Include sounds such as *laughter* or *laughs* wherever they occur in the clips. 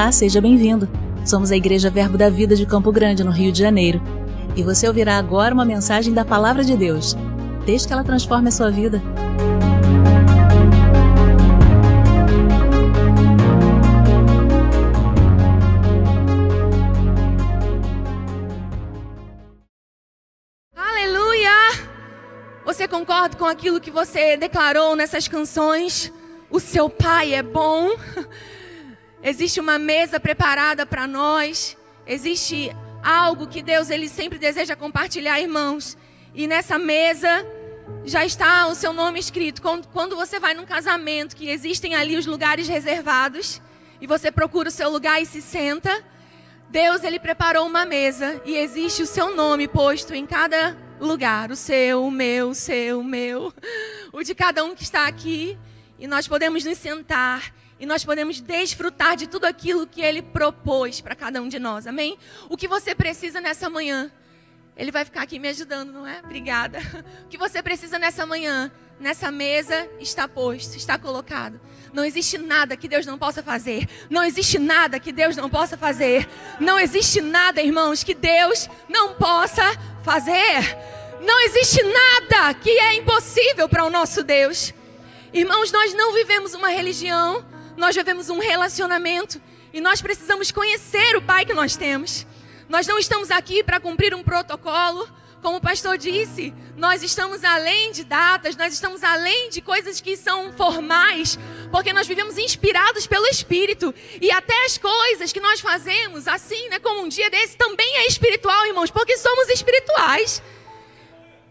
Olá, seja bem-vindo. Somos a Igreja Verbo da Vida de Campo Grande, no Rio de Janeiro. E você ouvirá agora uma mensagem da Palavra de Deus. Desde que ela transforme a sua vida. Aleluia! Você concorda com aquilo que você declarou nessas canções? O seu pai é bom. *laughs* Existe uma mesa preparada para nós. Existe algo que Deus ele sempre deseja compartilhar, irmãos. E nessa mesa já está o seu nome escrito. Quando você vai num casamento, que existem ali os lugares reservados, e você procura o seu lugar e se senta, Deus ele preparou uma mesa e existe o seu nome posto em cada lugar, o seu, o meu, o seu, o meu, *laughs* o de cada um que está aqui, e nós podemos nos sentar e nós podemos desfrutar de tudo aquilo que Ele propôs para cada um de nós, amém? O que você precisa nessa manhã? Ele vai ficar aqui me ajudando, não é? Obrigada. O que você precisa nessa manhã? Nessa mesa está posto, está colocado. Não existe nada que Deus não possa fazer. Não existe nada que Deus não possa fazer. Não existe nada, irmãos, que Deus não possa fazer. Não existe nada que é impossível para o nosso Deus. Irmãos, nós não vivemos uma religião, nós vivemos um relacionamento e nós precisamos conhecer o Pai que nós temos. Nós não estamos aqui para cumprir um protocolo, como o pastor disse, nós estamos além de datas, nós estamos além de coisas que são formais, porque nós vivemos inspirados pelo Espírito. E até as coisas que nós fazemos, assim, né, como um dia desse, também é espiritual, irmãos, porque somos espirituais.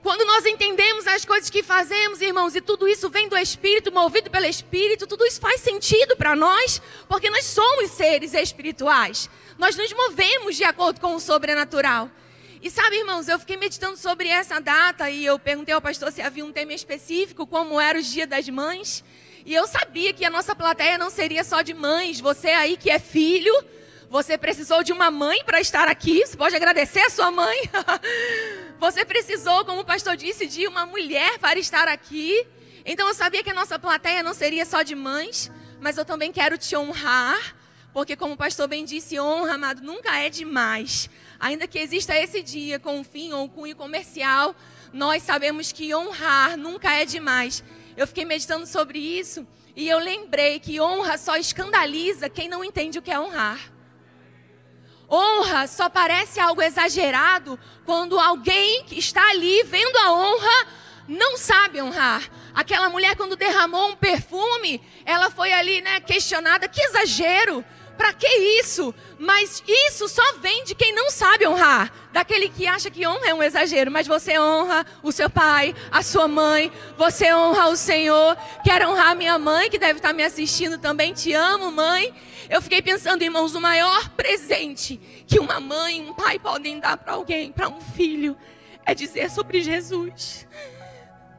Quando nós entendemos as coisas que fazemos, irmãos, e tudo isso vem do Espírito, movido pelo Espírito, tudo isso faz sentido para nós, porque nós somos seres espirituais. Nós nos movemos de acordo com o sobrenatural. E sabe, irmãos, eu fiquei meditando sobre essa data e eu perguntei ao pastor se havia um tema específico, como era o Dia das Mães. E eu sabia que a nossa plateia não seria só de mães. Você aí que é filho, você precisou de uma mãe para estar aqui. Você pode agradecer a sua mãe. *laughs* Você precisou, como o pastor disse, de uma mulher para estar aqui. Então eu sabia que a nossa plateia não seria só de mães, mas eu também quero te honrar, porque como o pastor bem disse, honra, amado, nunca é demais. Ainda que exista esse dia com um fim ou um cunho comercial, nós sabemos que honrar nunca é demais. Eu fiquei meditando sobre isso e eu lembrei que honra só escandaliza quem não entende o que é honrar. Honra só parece algo exagerado quando alguém que está ali vendo a honra não sabe honrar. Aquela mulher quando derramou um perfume, ela foi ali, né, questionada, que exagero. Para que isso? Mas isso só vem de quem não sabe honrar. Daquele que acha que honra é um exagero. Mas você honra o seu pai, a sua mãe. Você honra o Senhor. Quero honrar minha mãe, que deve estar me assistindo também. Te amo, mãe. Eu fiquei pensando, irmãos, o maior presente que uma mãe um pai podem dar para alguém, para um filho, é dizer sobre Jesus.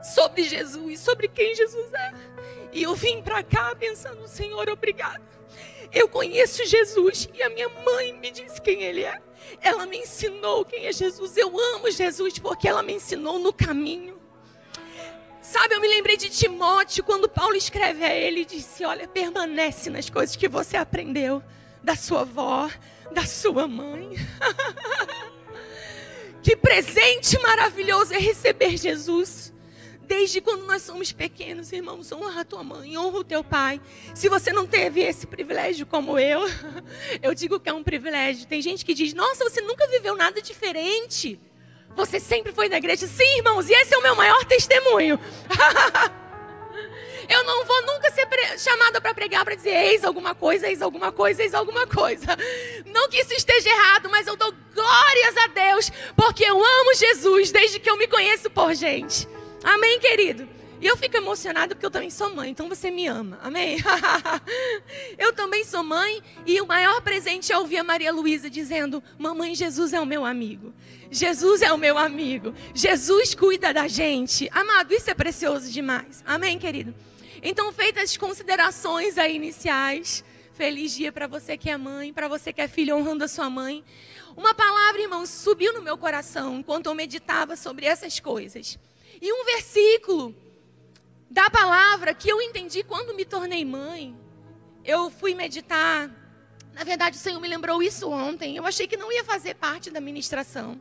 Sobre Jesus, sobre quem Jesus é. E eu vim para cá pensando, Senhor, obrigado. Eu conheço Jesus e a minha mãe me disse quem ele é. Ela me ensinou quem é Jesus. Eu amo Jesus porque ela me ensinou no caminho. Sabe, eu me lembrei de Timóteo quando Paulo escreve a ele e disse: Olha, permanece nas coisas que você aprendeu da sua avó, da sua mãe. *laughs* que presente maravilhoso é receber Jesus. Desde quando nós somos pequenos, irmãos, honra a tua mãe, honra o teu pai. Se você não teve esse privilégio como eu, *laughs* eu digo que é um privilégio. Tem gente que diz: Nossa, você nunca viveu nada diferente. Você sempre foi na igreja? Sim, irmãos, e esse é o meu maior testemunho. *laughs* Eu não vou nunca ser chamada para pregar para dizer eis alguma coisa, eis alguma coisa, eis alguma coisa. *laughs* Não que isso esteja errado, mas eu dou glórias a Deus, porque eu amo Jesus desde que eu me conheço por gente. Amém, querido? E eu fico emocionada porque eu também sou mãe, então você me ama, amém? *laughs* eu também sou mãe e o maior presente é ouvir a Maria Luísa dizendo: Mamãe, Jesus é o meu amigo. Jesus é o meu amigo. Jesus cuida da gente. Amado, isso é precioso demais. Amém, querido? Então, feitas as considerações aí iniciais, feliz dia para você que é mãe, para você que é filho honrando a sua mãe. Uma palavra, irmão, subiu no meu coração enquanto eu meditava sobre essas coisas. E um versículo da palavra que eu entendi quando me tornei mãe. Eu fui meditar Na verdade, o Senhor me lembrou isso ontem. Eu achei que não ia fazer parte da ministração.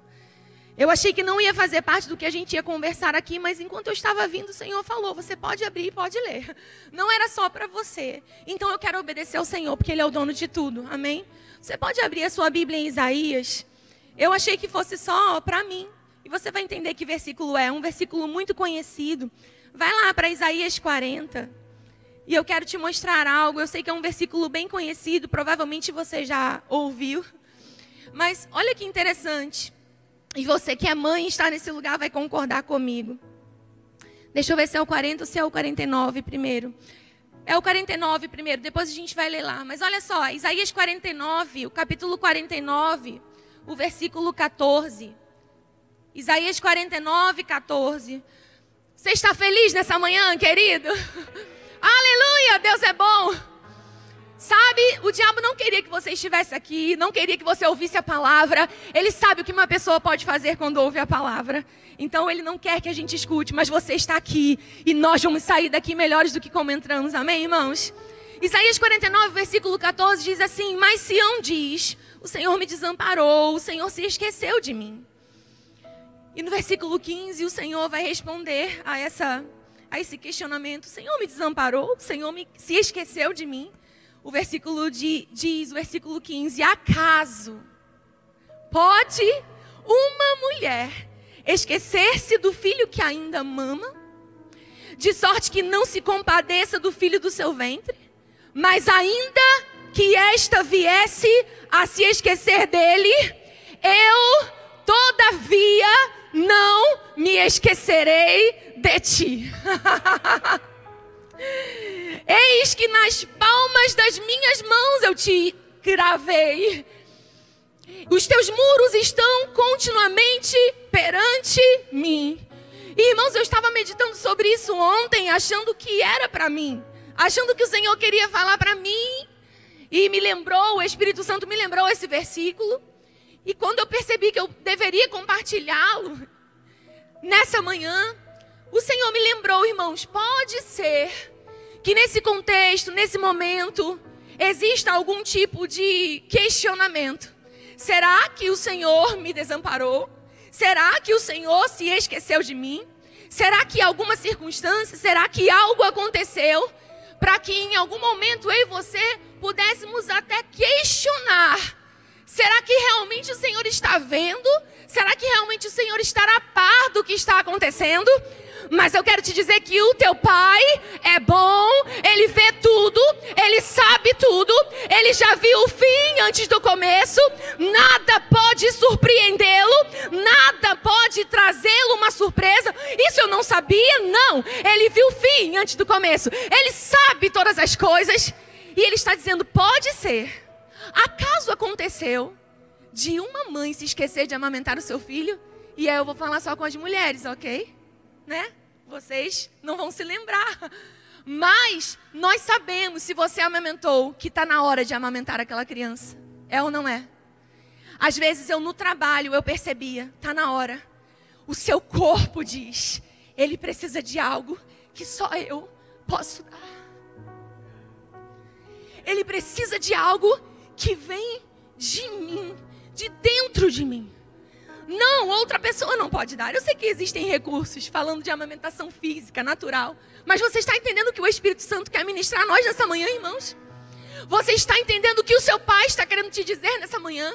Eu achei que não ia fazer parte do que a gente ia conversar aqui, mas enquanto eu estava vindo, o Senhor falou: você pode abrir e pode ler. *laughs* Não era só para você. Então eu quero obedecer ao Senhor, porque Ele é o dono de tudo. Amém? Você pode abrir a sua Bíblia em Isaías. Eu achei que fosse só para mim. E você vai entender que versículo é. Um versículo muito conhecido. Vai lá para Isaías 40. E eu quero te mostrar algo. Eu sei que é um versículo bem conhecido, provavelmente você já ouviu. Mas olha que interessante. E você que é mãe está nesse lugar vai concordar comigo. Deixa eu ver se é o 40 ou se é o 49 primeiro. É o 49 primeiro, depois a gente vai ler lá. Mas olha só, Isaías 49, o capítulo 49, o versículo 14. Isaías 49, 14. Você está feliz nessa manhã, querido? *laughs* Aleluia, Deus é bom. Sabe, o diabo não queria que você estivesse aqui, não queria que você ouvisse a palavra. Ele sabe o que uma pessoa pode fazer quando ouve a palavra. Então ele não quer que a gente escute, mas você está aqui e nós vamos sair daqui melhores do que como entramos. Amém, irmãos? Isaías 49, versículo 14 diz assim: Mas Sião diz: O Senhor me desamparou, o Senhor se esqueceu de mim. E no versículo 15, o Senhor vai responder a, essa, a esse questionamento: O Senhor me desamparou, o Senhor me, se esqueceu de mim? O versículo de, diz, o versículo 15: Acaso pode uma mulher esquecer-se do filho que ainda mama, de sorte que não se compadeça do filho do seu ventre? Mas ainda que esta viesse a se esquecer dele, eu, todavia, não me esquecerei de ti. *laughs* Eis que nas palmas das minhas mãos eu te gravei. Os teus muros estão continuamente perante mim. E, irmãos, eu estava meditando sobre isso ontem, achando que era para mim, achando que o Senhor queria falar para mim. E me lembrou, o Espírito Santo me lembrou esse versículo. E quando eu percebi que eu deveria compartilhá-lo, nessa manhã, o Senhor me lembrou, irmãos, pode ser que nesse contexto, nesse momento, exista algum tipo de questionamento. Será que o Senhor me desamparou? Será que o Senhor se esqueceu de mim? Será que alguma circunstância, será que algo aconteceu para que em algum momento eu e você pudéssemos até questionar? Será que realmente o Senhor está vendo? Será que realmente o Senhor está a par do que está acontecendo? Mas eu quero te dizer que o teu pai é bom, ele vê tudo, ele sabe tudo, ele já viu o fim antes do começo, nada pode surpreendê-lo, nada pode trazê-lo uma surpresa. Isso eu não sabia, não. Ele viu o fim antes do começo, ele sabe todas as coisas e ele está dizendo: pode ser. Acaso aconteceu de uma mãe se esquecer de amamentar o seu filho? E aí eu vou falar só com as mulheres, ok? Né? Vocês não vão se lembrar. Mas nós sabemos, se você amamentou, que está na hora de amamentar aquela criança. É ou não é? Às vezes eu no trabalho eu percebia, está na hora. O seu corpo diz, ele precisa de algo que só eu posso dar. Ele precisa de algo que vem de mim, de dentro de mim. Não, outra pessoa não pode dar. Eu sei que existem recursos falando de amamentação física, natural. Mas você está entendendo que o Espírito Santo quer ministrar a nós nessa manhã, irmãos? Você está entendendo o que o seu pai está querendo te dizer nessa manhã?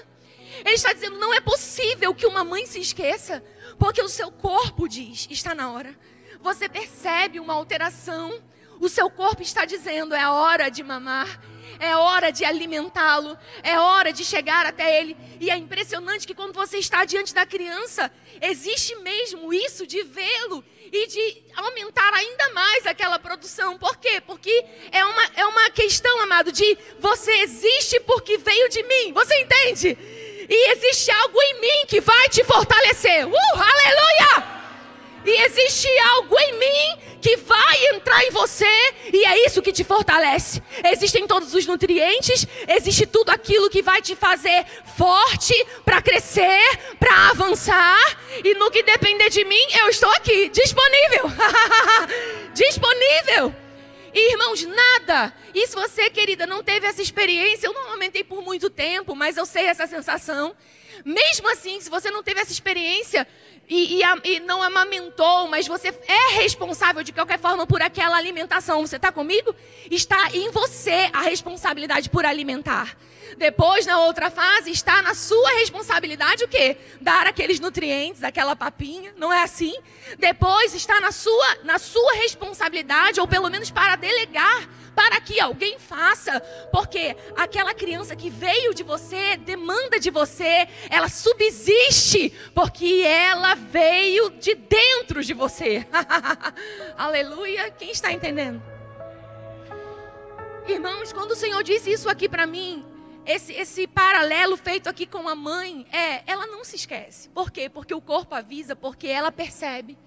Ele está dizendo: não é possível que uma mãe se esqueça, porque o seu corpo diz: está na hora. Você percebe uma alteração. O seu corpo está dizendo: é hora de mamar é hora de alimentá-lo, é hora de chegar até ele. E é impressionante que quando você está diante da criança, existe mesmo isso de vê-lo e de aumentar ainda mais aquela produção. Por quê? Porque é uma, é uma questão, amado, de você existe porque veio de mim. Você entende? E existe algo em mim que vai te fortalecer. Uh, aleluia! E existe algo em mim que vai entrar em você e é isso que te fortalece. Existem todos os nutrientes, existe tudo aquilo que vai te fazer forte para crescer, para avançar. E no que depender de mim, eu estou aqui, disponível. *laughs* disponível. E, irmãos, nada. E se você, querida, não teve essa experiência, eu não aumentei por muito tempo, mas eu sei essa sensação. Mesmo assim, se você não teve essa experiência e, e, e não amamentou, mas você é responsável de qualquer forma por aquela alimentação, você está comigo? Está em você a responsabilidade por alimentar. Depois, na outra fase, está na sua responsabilidade o quê? Dar aqueles nutrientes, aquela papinha, não é assim? Depois está na sua, na sua responsabilidade, ou pelo menos para delegar para que alguém faça, porque aquela criança que veio de você, demanda de você, ela subsiste, porque ela veio de dentro de você. *laughs* Aleluia! Quem está entendendo? Irmãos, quando o Senhor disse isso aqui para mim, esse, esse paralelo feito aqui com a mãe, é, ela não se esquece. Por quê? Porque o corpo avisa, porque ela percebe.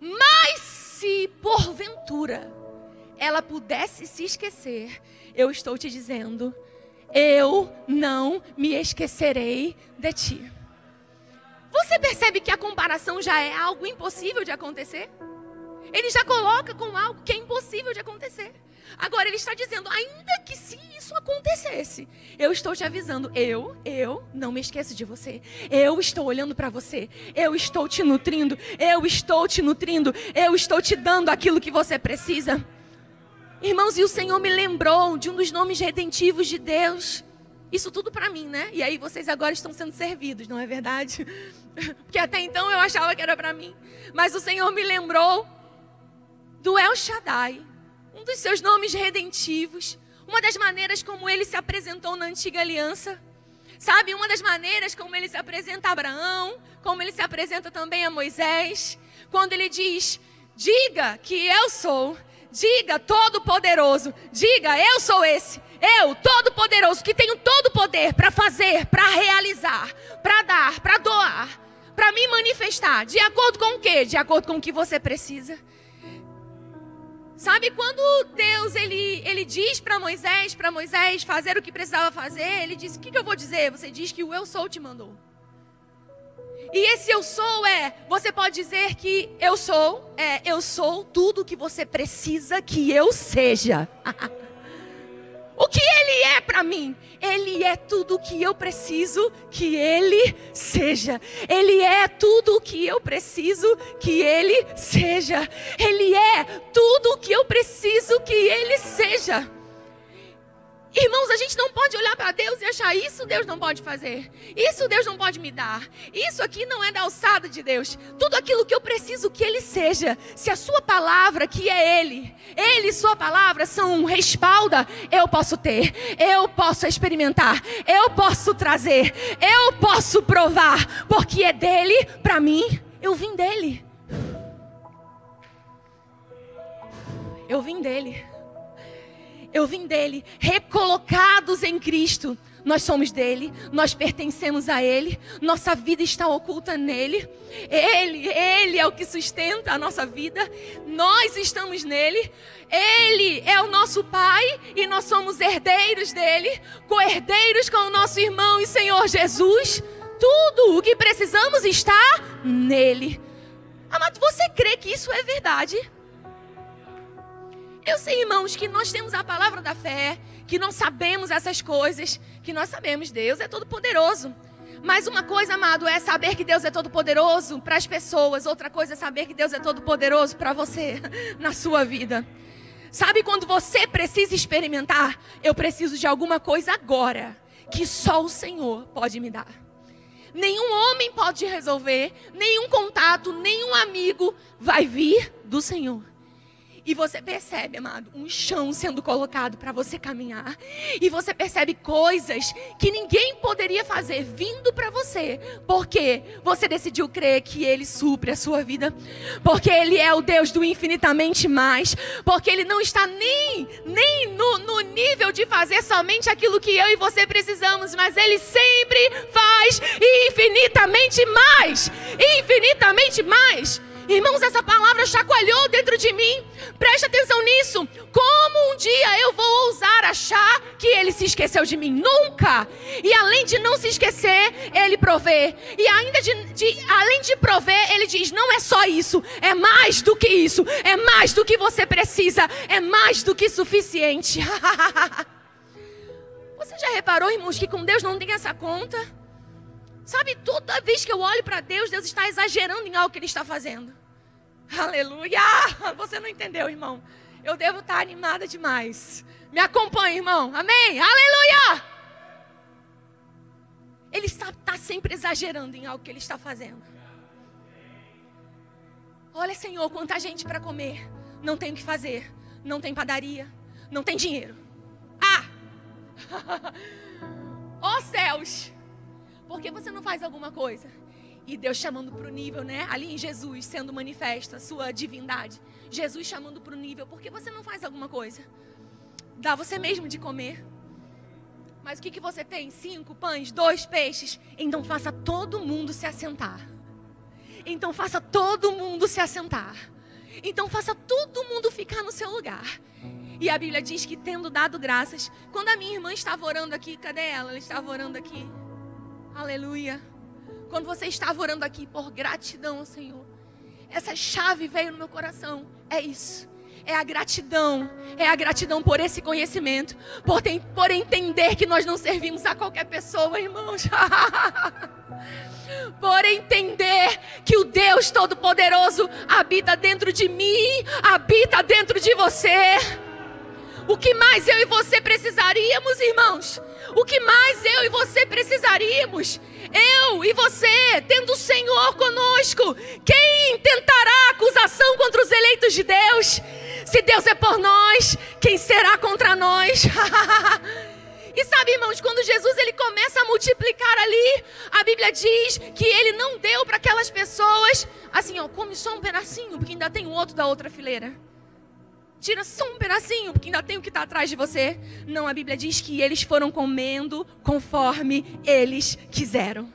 Mas se porventura ela pudesse se esquecer, eu estou te dizendo, eu não me esquecerei de ti. Você percebe que a comparação já é algo impossível de acontecer? Ele já coloca com algo que é impossível de acontecer. Agora ele está dizendo, ainda que se isso acontecesse, eu estou te avisando, eu, eu não me esqueço de você. Eu estou olhando para você. Eu estou te nutrindo. Eu estou te nutrindo. Eu estou te dando aquilo que você precisa. Irmãos, e o Senhor me lembrou de um dos nomes redentivos de Deus. Isso tudo para mim, né? E aí vocês agora estão sendo servidos, não é verdade? *laughs* Porque até então eu achava que era para mim. Mas o Senhor me lembrou do El Shaddai um dos seus nomes redentivos, uma das maneiras como ele se apresentou na antiga aliança. Sabe, uma das maneiras como ele se apresenta a Abraão, como ele se apresenta também a Moisés, quando ele diz: Diga que eu sou, diga todo-poderoso, diga eu sou esse, eu, todo-poderoso, que tenho todo o poder para fazer, para realizar, para dar, para doar, para me manifestar, de acordo com o quê? De acordo com o que você precisa. Sabe quando Deus ele, ele diz para Moisés, para Moisés fazer o que precisava fazer, ele disse: "O que, que eu vou dizer?" Você diz que o eu sou te mandou. E esse eu sou é, você pode dizer que eu sou, é, eu sou tudo que você precisa que eu seja. *laughs* O que Ele é para mim? Ele é tudo o que eu preciso que Ele seja. Ele é tudo o que eu preciso que Ele seja. Ele é tudo o que eu preciso que Ele seja. Irmãos, a gente não pode olhar para Deus e achar isso Deus não pode fazer. Isso Deus não pode me dar. Isso aqui não é da alçada de Deus. Tudo aquilo que eu preciso que Ele seja. Se a sua palavra, que é Ele, Ele e sua palavra são um respalda, eu posso ter. Eu posso experimentar. Eu posso trazer. Eu posso provar. Porque é dele para mim. Eu vim dele. Eu vim dele. Eu vim dele, recolocados em Cristo. Nós somos dele, nós pertencemos a ele, nossa vida está oculta nele. Ele, ele é o que sustenta a nossa vida. Nós estamos nele. Ele é o nosso pai e nós somos herdeiros dele, co-herdeiros com o nosso irmão e Senhor Jesus. Tudo o que precisamos está nele. Amado, você crê que isso é verdade? Eu sei, irmãos, que nós temos a palavra da fé, que nós sabemos essas coisas, que nós sabemos Deus é todo poderoso. Mas uma coisa, amado, é saber que Deus é todo poderoso para as pessoas, outra coisa é saber que Deus é todo poderoso para você *laughs* na sua vida. Sabe quando você precisa experimentar, eu preciso de alguma coisa agora que só o Senhor pode me dar. Nenhum homem pode resolver, nenhum contato, nenhum amigo vai vir do Senhor. E você percebe, amado, um chão sendo colocado para você caminhar. E você percebe coisas que ninguém poderia fazer vindo para você. Porque você decidiu crer que Ele supre a sua vida. Porque Ele é o Deus do infinitamente mais. Porque Ele não está nem, nem no, no nível de fazer somente aquilo que eu e você precisamos. Mas Ele sempre faz infinitamente mais. Infinitamente mais. Irmãos, essa palavra chacoalhou dentro de mim. Preste atenção nisso. Como um dia eu vou ousar achar que ele se esqueceu de mim? Nunca. E além de não se esquecer, ele provê. E ainda de, de, além de prover, ele diz: não é só isso, é mais do que isso, é mais do que você precisa, é mais do que suficiente. *laughs* você já reparou, irmãos, que com Deus não tem essa conta? Sabe, toda vez que eu olho para Deus, Deus está exagerando em algo que Ele está fazendo. Aleluia! Você não entendeu, irmão. Eu devo estar animada demais. Me acompanhe, irmão. Amém? Aleluia! Ele está, está sempre exagerando em algo que Ele está fazendo. Olha, Senhor, quanta gente para comer. Não tem o que fazer. Não tem padaria. Não tem dinheiro. Ah! *laughs* oh céus! Por que você não faz alguma coisa? E Deus chamando para o nível, né? Ali em Jesus sendo manifesta a sua divindade. Jesus chamando para o nível. Por que você não faz alguma coisa? Dá você mesmo de comer. Mas o que, que você tem? Cinco pães, dois peixes. Então faça todo mundo se assentar. Então faça todo mundo se assentar. Então faça todo mundo ficar no seu lugar. E a Bíblia diz que tendo dado graças, quando a minha irmã estava orando aqui, cadê ela? Ela estava orando aqui. Aleluia. Quando você estava orando aqui por gratidão ao Senhor, essa chave veio no meu coração. É isso. É a gratidão. É a gratidão por esse conhecimento. Por, tem, por entender que nós não servimos a qualquer pessoa, irmãos. *laughs* por entender que o Deus Todo-Poderoso habita dentro de mim, habita dentro de você. O que mais eu e você precisaríamos, irmãos? O que mais eu e você precisaríamos? Eu e você, tendo o Senhor conosco, quem tentará acusação contra os eleitos de Deus? Se Deus é por nós, quem será contra nós? *laughs* E sabe, irmãos, quando Jesus ele começa a multiplicar ali, a Bíblia diz que ele não deu para aquelas pessoas assim, ó, come só um pedacinho, porque ainda tem um outro da outra fileira. Tira só um pedacinho, porque ainda tem o que está atrás de você. Não, a Bíblia diz que eles foram comendo conforme eles quiseram.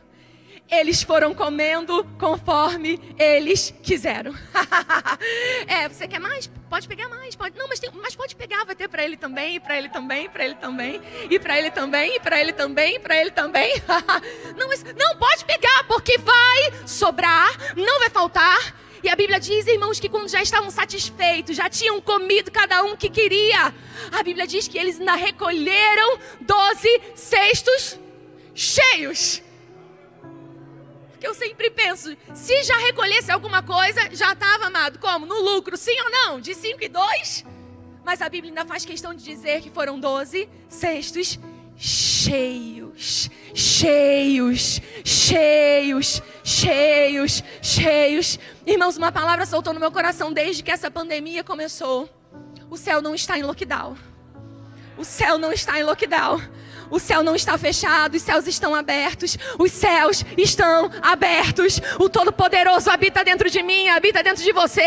Eles foram comendo conforme eles quiseram. *laughs* é, você quer mais? Pode pegar mais. Pode. Não, mas, tem, mas pode pegar, vai ter para ele também, para ele também, para ele também, e para ele também, e para ele também, para ele também. *laughs* não, mas, não, pode pegar, porque vai sobrar, não vai faltar. E a Bíblia diz, irmãos, que quando já estavam satisfeitos, já tinham comido cada um que queria, a Bíblia diz que eles ainda recolheram doze cestos cheios. Porque eu sempre penso, se já recolhesse alguma coisa, já estava, amado, como? No lucro, sim ou não? De cinco e dois? Mas a Bíblia ainda faz questão de dizer que foram doze cestos cheios, cheios, cheios, cheios, cheios. Irmãos, uma palavra soltou no meu coração desde que essa pandemia começou. O céu não está em lockdown. O céu não está em lockdown. O céu não está fechado, os céus estão abertos. Os céus estão abertos. O Todo-Poderoso habita dentro de mim, habita dentro de você.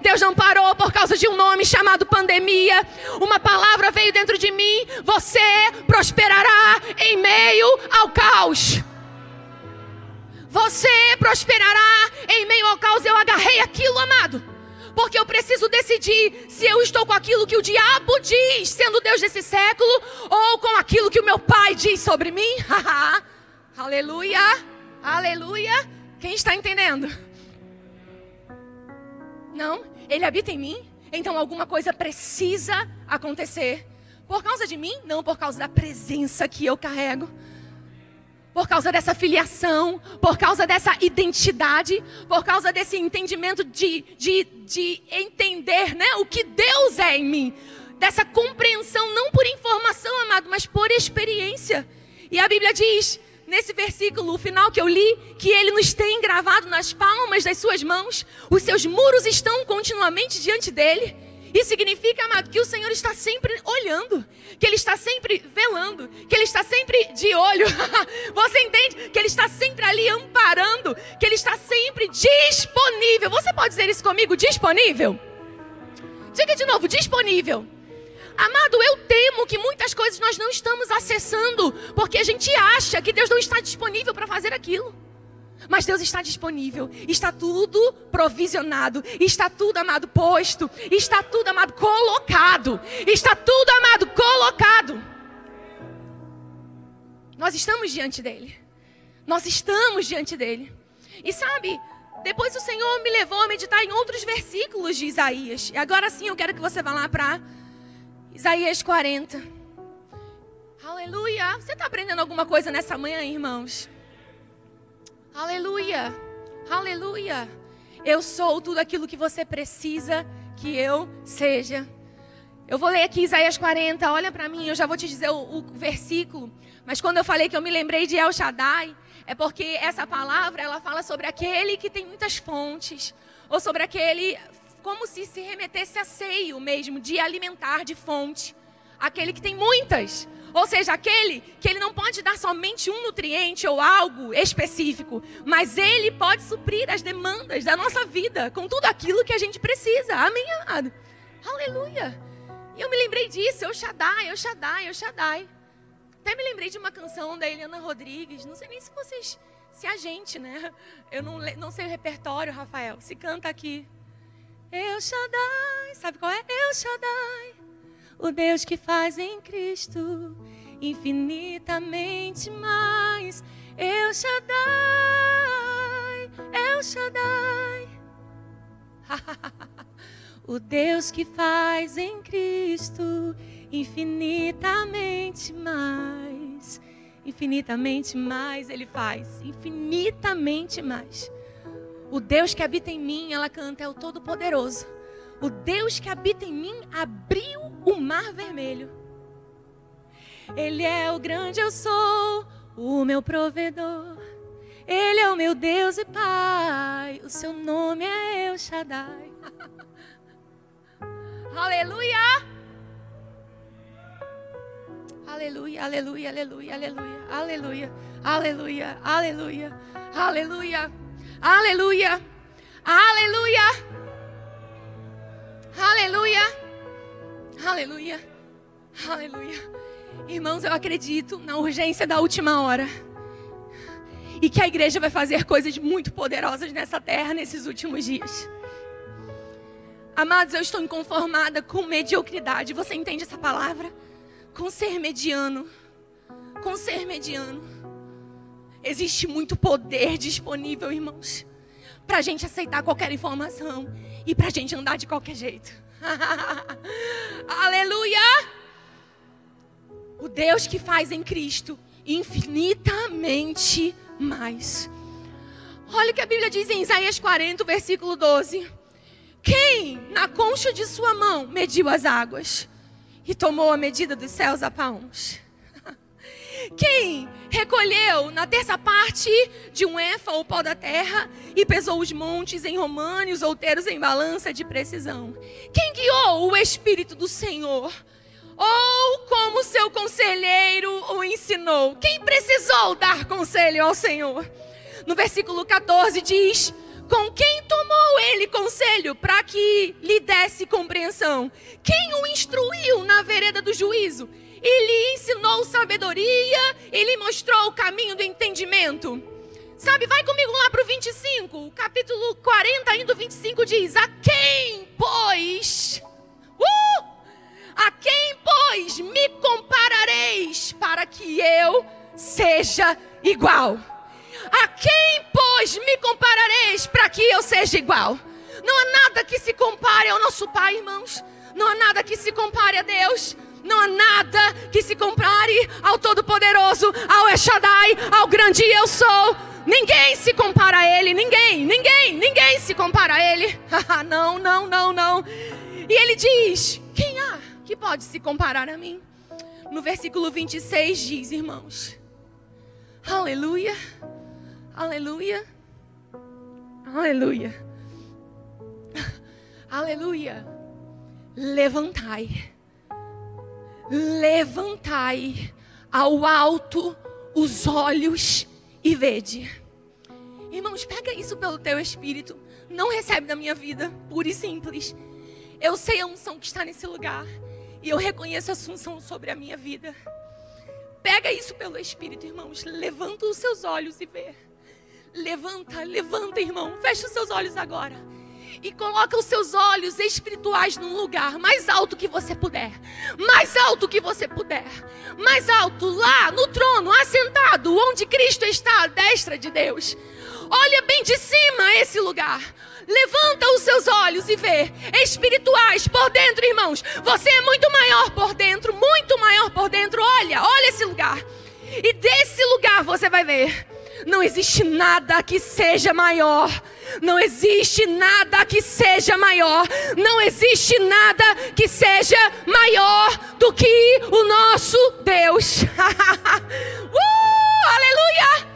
Deus não parou por causa de um nome chamado pandemia. Uma palavra veio dentro de mim. Você prosperará em meio ao caos. Você prosperará em meio ao caos. Eu agarrei aquilo, amado porque eu preciso decidir se eu estou com aquilo que o diabo diz, sendo Deus desse século, ou com aquilo que o meu pai diz sobre mim. *laughs* aleluia, aleluia. Quem está entendendo? Não? Ele habita em mim? Então alguma coisa precisa acontecer. Por causa de mim? Não, por causa da presença que eu carrego por causa dessa filiação, por causa dessa identidade, por causa desse entendimento de, de, de entender né, o que Deus é em mim. Dessa compreensão, não por informação, amado, mas por experiência. E a Bíblia diz, nesse versículo, final que eu li, que ele nos tem gravado nas palmas das suas mãos, os seus muros estão continuamente diante dele. Isso significa, amado, que o Senhor está sempre olhando, que Ele está sempre velando, que Ele está sempre de olho. *laughs* Você entende? Que Ele está sempre ali amparando, que Ele está sempre disponível. Você pode dizer isso comigo? Disponível? Diga de novo: disponível. Amado, eu temo que muitas coisas nós não estamos acessando, porque a gente acha que Deus não está disponível para fazer aquilo. Mas Deus está disponível, está tudo provisionado, está tudo, amado, posto, está tudo, amado, colocado, está tudo, amado, colocado. Nós estamos diante dele, nós estamos diante dele. E sabe, depois o Senhor me levou a meditar em outros versículos de Isaías. E agora sim eu quero que você vá lá para Isaías 40. Aleluia! Você está aprendendo alguma coisa nessa manhã, irmãos? Aleluia! Aleluia! Eu sou tudo aquilo que você precisa que eu seja. Eu vou ler aqui Isaías 40, olha para mim, eu já vou te dizer o, o, versículo. Mas quando eu falei que eu me lembrei de El Shaddai, é porque essa palavra ela fala sobre aquele que tem muitas fontes, ou sobre aquele, como se se remetesse a seio mesmo, de alimentar de fonte. Aquele que tem muitas. Ou seja, aquele que ele não pode dar somente um nutriente ou algo específico, mas ele pode suprir as demandas da nossa vida com tudo aquilo que a gente precisa. Amém, amado? Aleluia. E eu me lembrei disso, eu Shaddai, eu Shaddai, eu Shaddai. Até me lembrei de uma canção da Eliana Rodrigues, não sei nem se vocês, se a gente, né? Eu não, não sei o repertório, Rafael, se canta aqui. Eu Shaddai, sabe qual é? Eu Shaddai o Deus que faz em Cristo infinitamente mais. Eu Shaddai, El Shaddai. *laughs* o Deus que faz em Cristo infinitamente mais. Infinitamente mais Ele faz, infinitamente mais. O Deus que habita em mim, ela canta, é o Todo-Poderoso. O Deus que habita em mim abriu o mar vermelho. Ele é o grande eu sou, o meu provedor. Ele é o meu Deus e Pai. O seu nome é El Shaddai. *laughs* aleluia! Aleluia, aleluia, aleluia, aleluia, aleluia, aleluia, aleluia, aleluia, aleluia, aleluia. Aleluia. Aleluia. Aleluia. Irmãos, eu acredito na urgência da última hora. E que a igreja vai fazer coisas muito poderosas nessa terra nesses últimos dias. Amados, eu estou inconformada com mediocridade. Você entende essa palavra? Com ser mediano. Com ser mediano. Existe muito poder disponível, irmãos, para a gente aceitar qualquer informação e para a gente andar de qualquer jeito. *laughs* Aleluia! O Deus que faz em Cristo infinitamente mais. Olha o que a Bíblia diz em Isaías 40, versículo 12. Quem na concha de sua mão mediu as águas e tomou a medida dos céus a palmos? Quem recolheu na terça parte de um éfa ou pó da terra e pesou os montes em romano e os outeiros em balança de precisão? Quem guiou o Espírito do Senhor? Ou como seu conselheiro o ensinou? Quem precisou dar conselho ao Senhor? No versículo 14 diz: Com quem tomou ele conselho para que lhe desse compreensão? Quem o instruiu na vereda do juízo? Ele ensinou sabedoria, ele mostrou o caminho do entendimento. Sabe, vai comigo lá para o 25, capítulo 40, indo 25 diz: A quem, pois, uh, a quem, pois, me comparareis para que eu seja igual? A quem, pois, me comparareis para que eu seja igual? Não há nada que se compare ao nosso Pai, irmãos. Não há nada que se compare a Deus. Não há nada que se compare ao Todo-Poderoso, ao Eshadai, ao grande eu sou. Ninguém se compara a Ele, ninguém, ninguém, ninguém se compara a Ele. *laughs* não, não, não, não. E Ele diz: Quem há que pode se comparar a mim? No versículo 26 diz, irmãos: Aleluia, aleluia, aleluia, *laughs* aleluia. Levantai levantai ao alto os olhos e vede. Irmãos, pega isso pelo teu espírito. Não recebe da minha vida, pura e simples. Eu sei a unção que está nesse lugar. E eu reconheço a unção sobre a minha vida. Pega isso pelo espírito, irmãos. Levanta os seus olhos e vê. Levanta, levanta, irmão. Fecha os seus olhos agora. E coloca os seus olhos espirituais num lugar mais alto que você puder. Mais alto que você puder. Mais alto, lá no trono, assentado, onde Cristo está à destra de Deus. Olha bem de cima esse lugar. Levanta os seus olhos e vê. Espirituais por dentro, irmãos. Você é muito maior por dentro, muito maior por dentro. Olha, olha esse lugar. E desse lugar você vai ver. Não existe nada que seja maior. Não existe nada que seja maior. Não existe nada que seja maior do que o nosso Deus. *laughs* uh, aleluia!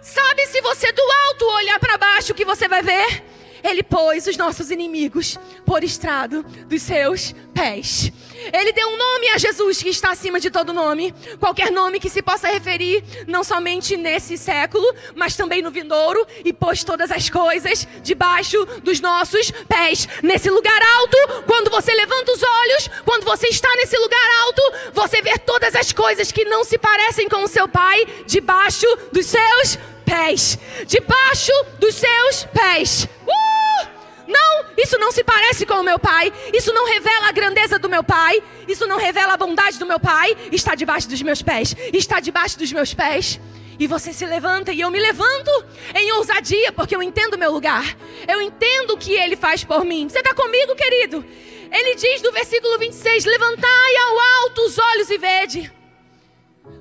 Sabe se você do alto olhar para baixo, o que você vai ver? Ele pôs os nossos inimigos por estrado dos seus pés. Ele deu um nome a Jesus que está acima de todo nome. Qualquer nome que se possa referir, não somente nesse século, mas também no vindouro. E pôs todas as coisas debaixo dos nossos pés. Nesse lugar alto, quando você levanta os olhos, quando você está nesse lugar alto, você vê todas as coisas que não se parecem com o seu pai debaixo dos seus pés. Debaixo dos seus pés. Uh! Não, isso não se parece com o meu pai. Isso não revela a grandeza do meu pai. Isso não revela a bondade do meu pai. Está debaixo dos meus pés. Está debaixo dos meus pés. E você se levanta e eu me levanto em ousadia, porque eu entendo o meu lugar. Eu entendo o que ele faz por mim. Você está comigo, querido? Ele diz no versículo 26: Levantai ao alto os olhos e vede.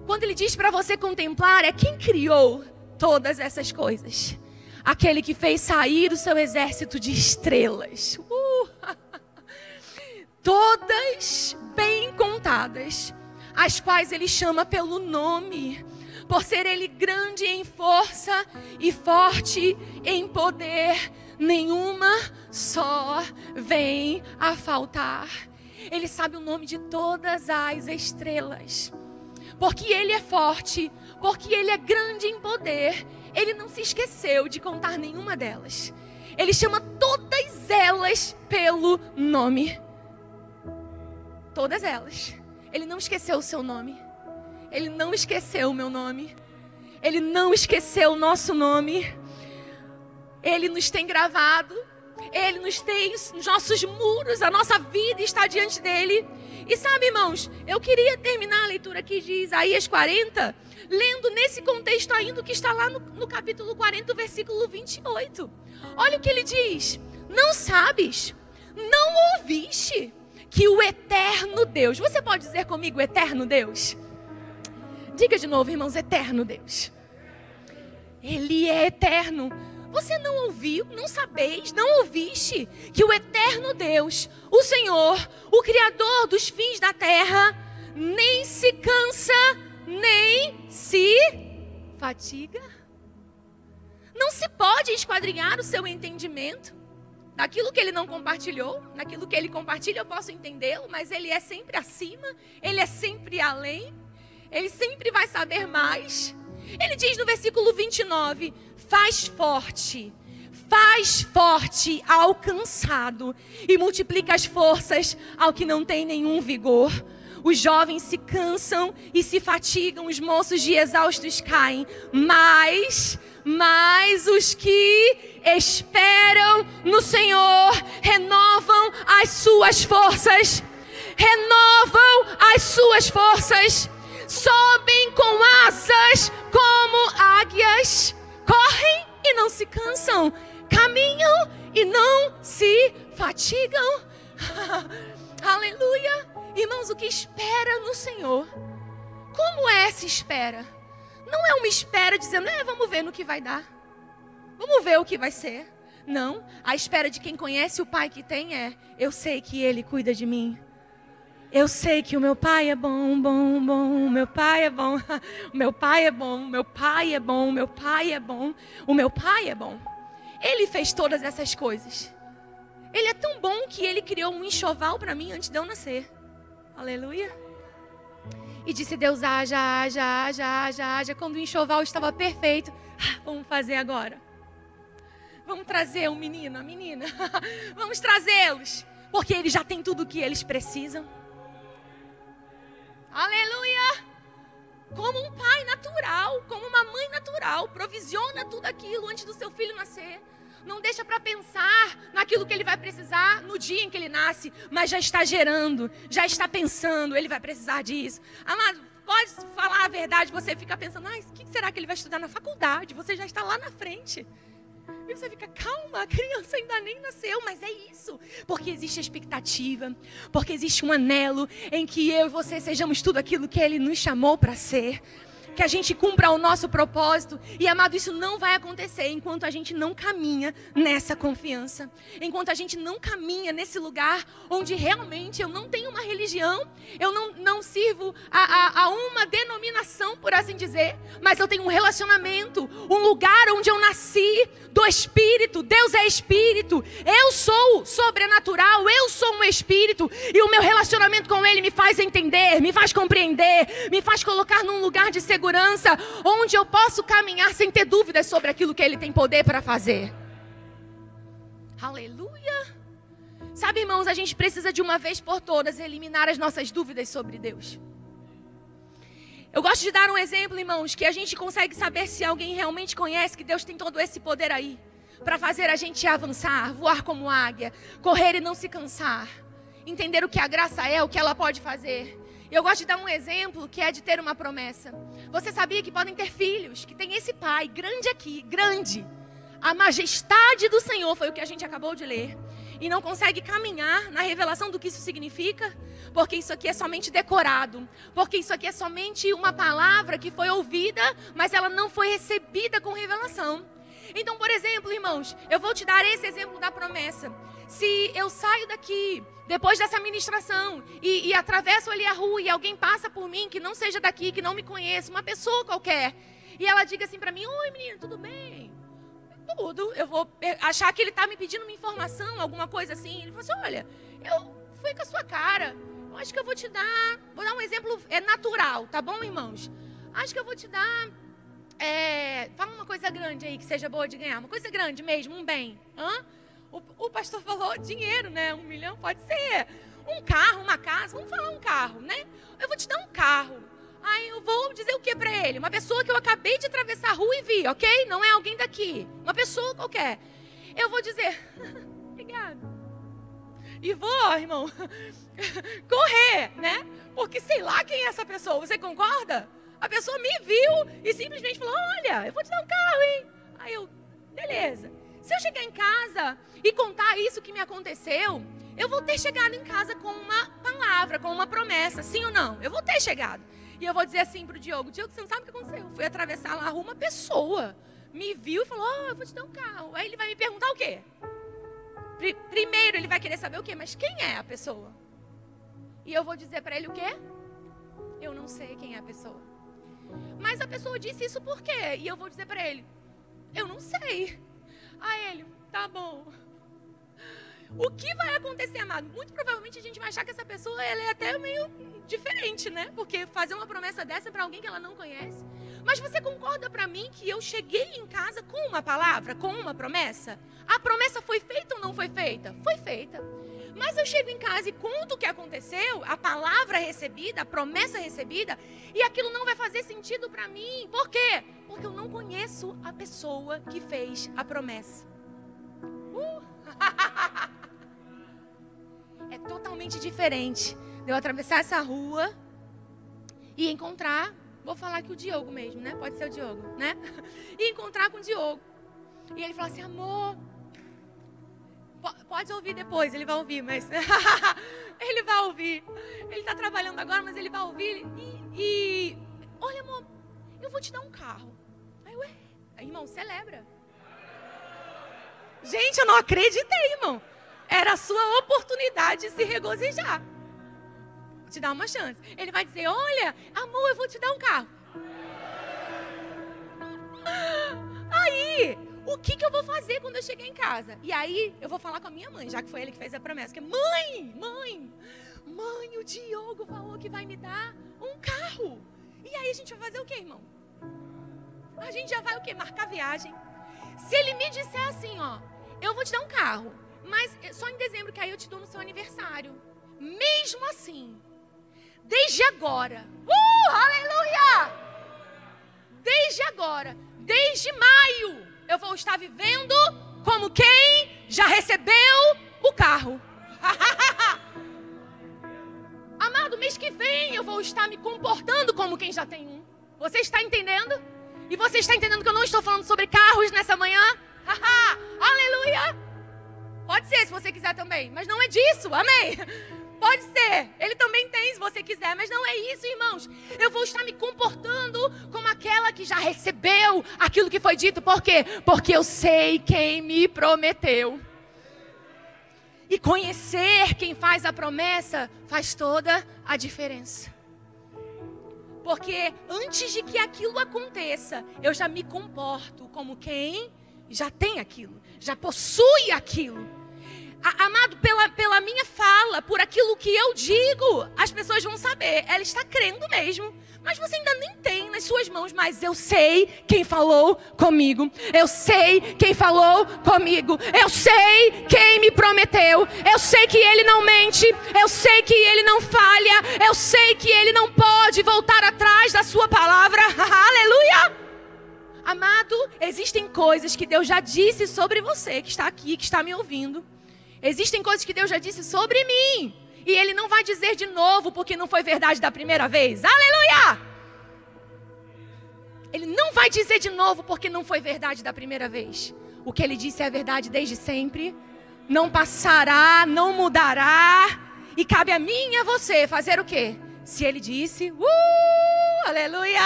Quando ele diz para você contemplar, é quem criou todas essas coisas aquele que fez sair o seu exército de estrelas. Uh! *laughs* Todas bem contadas, as quais ele chama pelo nome, por ser ele grande em força e forte em poder, nenhuma só vem a faltar. Ele sabe o nome de todas as estrelas, porque ele é forte, porque ele é grande em poder ele não se esqueceu de contar nenhuma delas. Ele chama todas elas pelo nome. Todas elas. Ele não esqueceu o seu nome. Ele não esqueceu o meu nome. Ele não esqueceu o nosso nome. Ele nos tem gravado. Ele nos tem nos nossos muros. A nossa vida está diante dele. E sabe, irmãos, eu queria terminar a leitura aqui de Isaías 40 lendo nesse contexto ainda que está lá no, no capítulo 40, versículo 28. Olha o que ele diz: Não sabes, não ouviste que o eterno Deus, você pode dizer comigo, eterno Deus? Diga de novo, irmãos, eterno Deus. Ele é eterno. Você não ouviu, não sabeis, não ouviste que o eterno Deus, o Senhor, o Criador dos fins da terra, nem se cansa nem se fatiga. Não se pode esquadrinhar o seu entendimento daquilo que ele não compartilhou, naquilo que ele compartilha eu posso entendê-lo, mas ele é sempre acima, ele é sempre além, ele sempre vai saber mais. Ele diz no versículo 29: faz forte, faz forte ao cansado e multiplica as forças ao que não tem nenhum vigor. Os jovens se cansam e se fatigam, os moços de exaustos caem. Mas, mas os que esperam no Senhor renovam as suas forças. Renovam as suas forças. Sobem com asas como águias. Correm e não se cansam. Caminham e não se fatigam. *laughs* Aleluia. Irmãos, o que espera no Senhor? Como é essa espera? Não é uma espera dizendo, é, vamos ver no que vai dar. Vamos ver o que vai ser. Não, a espera de quem conhece o Pai que tem é: eu sei que Ele cuida de mim. Eu sei que o meu pai é bom, bom, bom, o meu pai é bom, *laughs* o meu pai é bom, o meu pai é bom, o meu pai é bom, o meu pai é bom. Ele fez todas essas coisas. Ele é tão bom que ele criou um enxoval para mim antes de eu nascer. Aleluia. E disse Deus, haja, haja, haja, haja, haja. Quando o enxoval estava perfeito, ah, vamos fazer agora. Vamos trazer o menino, a menina. *laughs* vamos trazê-los. Porque eles já têm tudo o que eles precisam. Aleluia. Como um pai natural, como uma mãe natural, provisiona tudo aquilo antes do seu filho nascer. Não deixa para pensar naquilo que ele vai precisar no dia em que ele nasce, mas já está gerando, já está pensando, ele vai precisar disso. Amado, pode falar a verdade, você fica pensando, ah, o que será que ele vai estudar na faculdade? Você já está lá na frente. E você fica, calma, a criança ainda nem nasceu, mas é isso. Porque existe expectativa, porque existe um anelo em que eu e você sejamos tudo aquilo que Ele nos chamou para ser que a gente cumpra o nosso propósito. E amado, isso não vai acontecer enquanto a gente não caminha nessa confiança. Enquanto a gente não caminha nesse lugar onde realmente eu não tenho uma religião, eu não, não sirvo a, a, a uma denominação, por assim dizer, mas eu tenho um relacionamento, um lugar onde eu nasci do Espírito. Deus é Espírito. Eu sou sobrenatural, eu sou um Espírito. E o meu relacionamento com Ele me faz entender, me faz compreender, me faz colocar num lugar de segurança segurança, onde eu posso caminhar sem ter dúvidas sobre aquilo que Ele tem poder para fazer. Aleluia! Sabe, irmãos, a gente precisa de uma vez por todas eliminar as nossas dúvidas sobre Deus. Eu gosto de dar um exemplo, irmãos, que a gente consegue saber se alguém realmente conhece que Deus tem todo esse poder aí para fazer a gente avançar, voar como águia, correr e não se cansar, entender o que a graça é, o que ela pode fazer. Eu gosto de dar um exemplo que é de ter uma promessa. Você sabia que podem ter filhos, que tem esse pai grande aqui, grande. A majestade do Senhor foi o que a gente acabou de ler. E não consegue caminhar na revelação do que isso significa, porque isso aqui é somente decorado, porque isso aqui é somente uma palavra que foi ouvida, mas ela não foi recebida com revelação. Então, por exemplo, irmãos, eu vou te dar esse exemplo da promessa. Se eu saio daqui depois dessa ministração e, e atravesso ali a rua e alguém passa por mim que não seja daqui, que não me conheça, uma pessoa qualquer, e ela diga assim para mim: Oi, menino, tudo bem? Tudo. Eu vou achar que ele está me pedindo uma informação, alguma coisa assim. Ele falou assim: Olha, eu fui com a sua cara. Eu acho que eu vou te dar. Vou dar um exemplo é natural, tá bom, irmãos? Acho que eu vou te dar. É, fala uma coisa grande aí que seja boa de ganhar. Uma coisa grande mesmo, um bem. Hã? O, o pastor falou dinheiro, né? Um milhão pode ser. Um carro, uma casa. Vamos falar um carro, né? Eu vou te dar um carro. Aí eu vou dizer o que para ele? Uma pessoa que eu acabei de atravessar a rua e vi, ok? Não é alguém daqui. Uma pessoa qualquer. Eu vou dizer, *laughs* obrigado. E vou, irmão, *laughs* correr, né? Porque sei lá quem é essa pessoa. Você concorda? A pessoa me viu e simplesmente falou: Olha, eu vou te dar um carro, hein? Aí eu, beleza. Se eu chegar em casa e contar isso que me aconteceu, eu vou ter chegado em casa com uma palavra, com uma promessa, sim ou não? Eu vou ter chegado. E eu vou dizer assim pro Diogo: Diogo, você não sabe o que aconteceu? Eu fui atravessar lá uma pessoa me viu e falou: oh, eu vou te dar um carro. Aí ele vai me perguntar o quê? Primeiro ele vai querer saber o quê? Mas quem é a pessoa? E eu vou dizer para ele o quê? Eu não sei quem é a pessoa. Mas a pessoa disse isso por quê? E eu vou dizer para ele: Eu não sei. A ele, tá bom. O que vai acontecer, amado? Muito provavelmente a gente vai achar que essa pessoa ela é até meio diferente, né? Porque fazer uma promessa dessa para alguém que ela não conhece. Mas você concorda para mim que eu cheguei em casa com uma palavra, com uma promessa? A promessa foi feita ou não foi feita? Foi feita. Mas eu chego em casa e conto o que aconteceu, a palavra recebida, a promessa recebida, e aquilo não vai fazer sentido para mim. Por quê? Porque eu não conheço a pessoa que fez a promessa. Uh! *laughs* é totalmente diferente de eu atravessar essa rua e encontrar, vou falar que o Diogo mesmo, né? Pode ser o Diogo, né? *laughs* E encontrar com o Diogo. E ele fala assim: amor, Pode ouvir depois, ele vai ouvir, mas. *laughs* ele vai ouvir. Ele está trabalhando agora, mas ele vai ouvir. E, e, Olha, amor, eu vou te dar um carro. Aí, ué, irmão, celebra. Gente, eu não acreditei, irmão. Era a sua oportunidade de se regozijar. Vou te dar uma chance. Ele vai dizer: Olha, amor, eu vou te dar um carro. Aí, o que, que eu vou fazer quando eu chegar em casa? E aí eu vou falar com a minha mãe, já que foi ele que fez a promessa. Que é, mãe, mãe, mãe, o Diogo falou que vai me dar um carro. E aí a gente vai fazer o quê, irmão? A gente já vai o quê? Marcar viagem. Se ele me disser assim, ó, eu vou te dar um carro, mas só em dezembro, que aí eu te dou no seu aniversário. Mesmo assim, desde agora, uh, aleluia! desde agora, desde maio, eu vou estar vivendo como quem já recebeu o carro. *laughs* Amado, mês que vem eu vou estar me comportando como quem já tem um. Você está entendendo? E você está entendendo que eu não estou falando sobre carros nessa manhã? *laughs* Aleluia! Pode ser, se você quiser também. Mas não é disso, amém? Pode ser, ele também tem, se você quiser, mas não é isso, irmãos. Eu vou estar me comportando como aquela que já recebeu aquilo que foi dito. Por quê? Porque eu sei quem me prometeu. E conhecer quem faz a promessa faz toda a diferença. Porque antes de que aquilo aconteça, eu já me comporto como quem já tem aquilo, já possui aquilo. Amado, pela, pela minha fala, por aquilo que eu digo, as pessoas vão saber. Ela está crendo mesmo. Mas você ainda nem tem nas suas mãos. Mas eu sei quem falou comigo. Eu sei quem falou comigo. Eu sei quem me prometeu. Eu sei que ele não mente. Eu sei que ele não falha. Eu sei que ele não pode voltar atrás da sua palavra. *laughs* Aleluia! Amado, existem coisas que Deus já disse sobre você, que está aqui, que está me ouvindo Existem coisas que Deus já disse sobre mim. E Ele não vai dizer de novo porque não foi verdade da primeira vez. Aleluia! Ele não vai dizer de novo porque não foi verdade da primeira vez. O que Ele disse é verdade desde sempre. Não passará, não mudará. E cabe a mim e a você fazer o quê? Se Ele disse, uh, aleluia,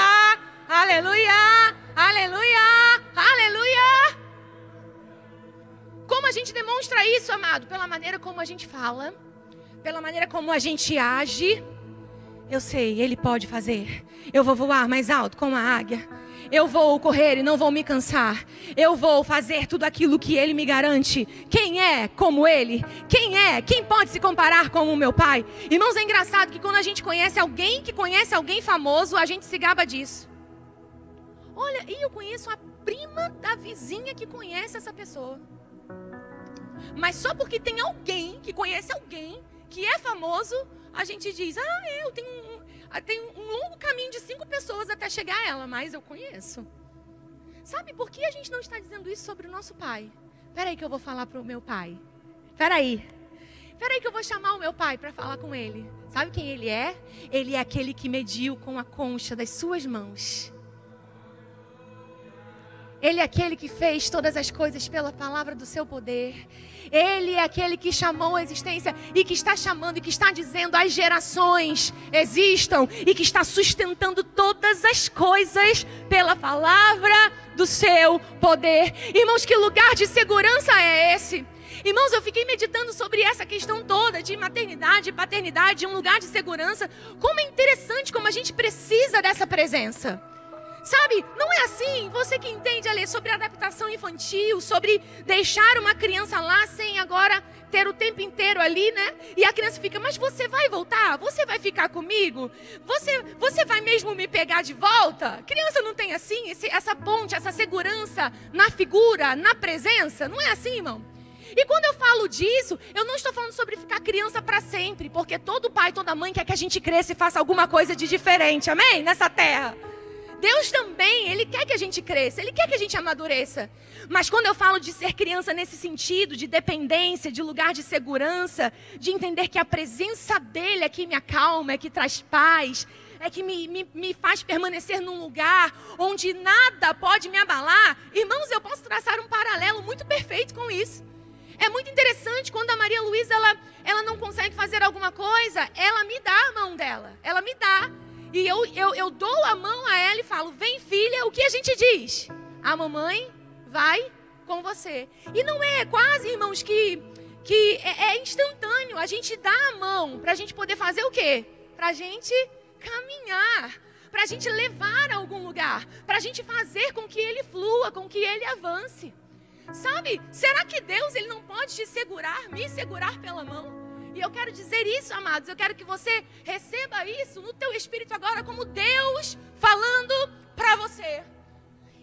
aleluia, aleluia, aleluia. Como a gente demonstra isso, amado? Pela maneira como a gente fala, pela maneira como a gente age. Eu sei, Ele pode fazer. Eu vou voar mais alto como a águia. Eu vou correr e não vou me cansar. Eu vou fazer tudo aquilo que Ele me garante. Quem é como Ele? Quem é? Quem pode se comparar com o meu Pai? Irmãos, é engraçado que quando a gente conhece alguém que conhece alguém famoso, a gente se gaba disso. Olha, e eu conheço a prima da vizinha que conhece essa pessoa. Mas só porque tem alguém que conhece alguém que é famoso, a gente diz: Ah, eu tenho um, ah, tenho um longo caminho de cinco pessoas até chegar a ela, mas eu conheço. Sabe por que a gente não está dizendo isso sobre o nosso pai? Espera aí que eu vou falar para o meu pai. Espera aí. Espera aí que eu vou chamar o meu pai para falar com ele. Sabe quem ele é? Ele é aquele que mediu com a concha das suas mãos ele é aquele que fez todas as coisas pela palavra do seu poder. Ele é aquele que chamou a existência e que está chamando e que está dizendo às gerações existam e que está sustentando todas as coisas pela palavra do seu poder. Irmãos, que lugar de segurança é esse? Irmãos, eu fiquei meditando sobre essa questão toda de maternidade paternidade, um lugar de segurança. Como é interessante como a gente precisa dessa presença. Sabe, não é assim. Você que entende ali sobre adaptação infantil, sobre deixar uma criança lá sem agora ter o tempo inteiro ali, né? E a criança fica, mas você vai voltar? Você vai ficar comigo? Você, você vai mesmo me pegar de volta? Criança não tem assim, esse, essa ponte, essa segurança na figura, na presença? Não é assim, irmão? E quando eu falo disso, eu não estou falando sobre ficar criança para sempre, porque todo pai, toda mãe quer que a gente cresça e faça alguma coisa de diferente, amém? Nessa terra. Deus também, Ele quer que a gente cresça, Ele quer que a gente amadureça. Mas quando eu falo de ser criança nesse sentido, de dependência, de lugar de segurança, de entender que a presença dEle é que me acalma, é que traz paz, é que me, me, me faz permanecer num lugar onde nada pode me abalar, irmãos, eu posso traçar um paralelo muito perfeito com isso. É muito interessante quando a Maria Luísa ela, ela não consegue fazer alguma coisa, ela me dá a mão dela, ela me dá. E eu, eu, eu dou a mão a ela e falo: Vem, filha, o que a gente diz? A mamãe vai com você. E não é quase, irmãos, que, que é, é instantâneo. A gente dá a mão para a gente poder fazer o quê? Para a gente caminhar. Para a gente levar a algum lugar. Para a gente fazer com que ele flua, com que ele avance. Sabe? Será que Deus ele não pode te segurar, me segurar pela mão? E eu quero dizer isso, amados. Eu quero que você receba isso no teu espírito agora como Deus falando para você.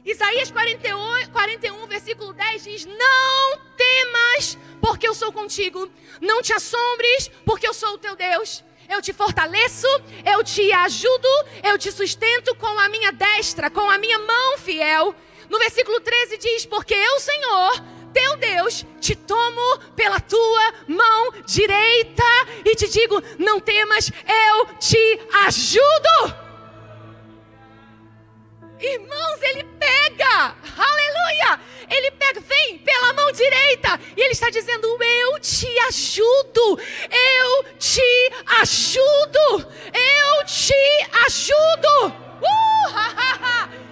Isaías 41, 41, versículo 10 diz: Não temas, porque eu sou contigo. Não te assombres, porque eu sou o teu Deus. eu te fortaleço, eu te ajudo, eu te sustento com a minha destra, com a minha mão fiel. No versículo 13 diz: Porque eu, Senhor, teu Deus, te tomo pela tua mão direita e te digo: não temas, eu te ajudo. Irmãos, ele pega, aleluia! Ele pega, vem pela mão direita, e ele está dizendo: Eu te ajudo, eu te ajudo, eu te ajudo. Uh, ha, ha, ha.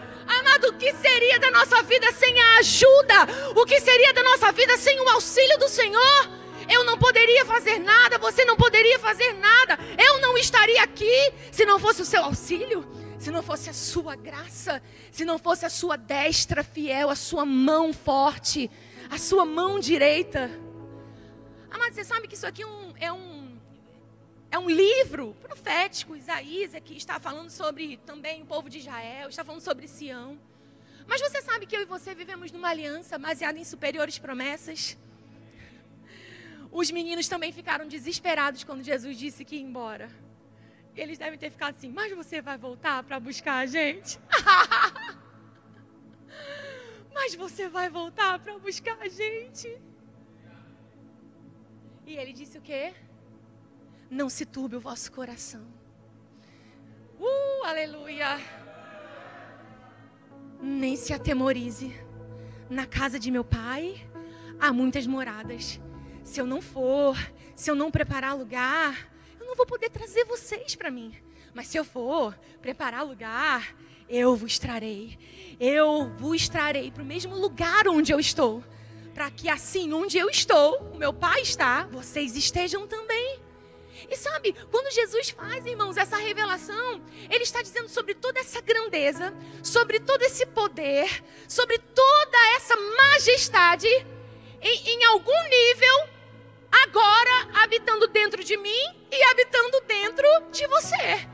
Amado, o que seria da nossa vida sem a ajuda? O que seria da nossa vida sem o auxílio do Senhor? Eu não poderia fazer nada, você não poderia fazer nada. Eu não estaria aqui se não fosse o seu auxílio se não fosse a sua graça, se não fosse a sua destra fiel, a sua mão forte, a sua mão direita. Amado, você sabe que isso aqui é um, é um, é um livro profético. Isaías aqui está falando sobre também o povo de Israel, está falando sobre Sião. Mas você sabe que eu e você vivemos numa aliança baseada em superiores promessas? Os meninos também ficaram desesperados quando Jesus disse que ia embora. Eles devem ter ficado assim, mas você vai voltar para buscar a gente? *laughs* mas você vai voltar para buscar a gente? E ele disse o quê? Não se turbe o vosso coração. Uh, aleluia! Nem se atemorize. Na casa de meu pai há muitas moradas. Se eu não for, se eu não preparar lugar, não vou poder trazer vocês para mim. Mas se eu for preparar lugar, eu vos trarei. Eu vos trarei para o mesmo lugar onde eu estou. Para que assim, onde eu estou, o meu Pai está, vocês estejam também. E sabe, quando Jesus faz, irmãos, essa revelação, Ele está dizendo sobre toda essa grandeza, sobre todo esse poder, sobre toda essa majestade, em, em algum nível, agora habitando dentro de mim e habitando dentro de você.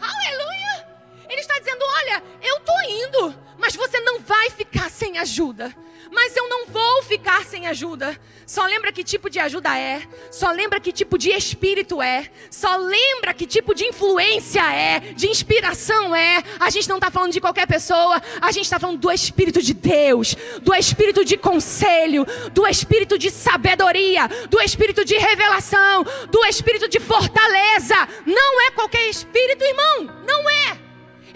Aleluia! Ele está dizendo: Olha, eu estou indo, mas você não vai ficar sem ajuda mas eu não vou ficar sem ajuda. Só lembra que tipo de ajuda é, só lembra que tipo de espírito é, só lembra que tipo de influência é, de inspiração é. A gente não está falando de qualquer pessoa, a gente está falando do Espírito de Deus, do Espírito de conselho, do Espírito de sabedoria, do Espírito de revelação, do Espírito de fortaleza. Não é qualquer espírito, irmão, não é.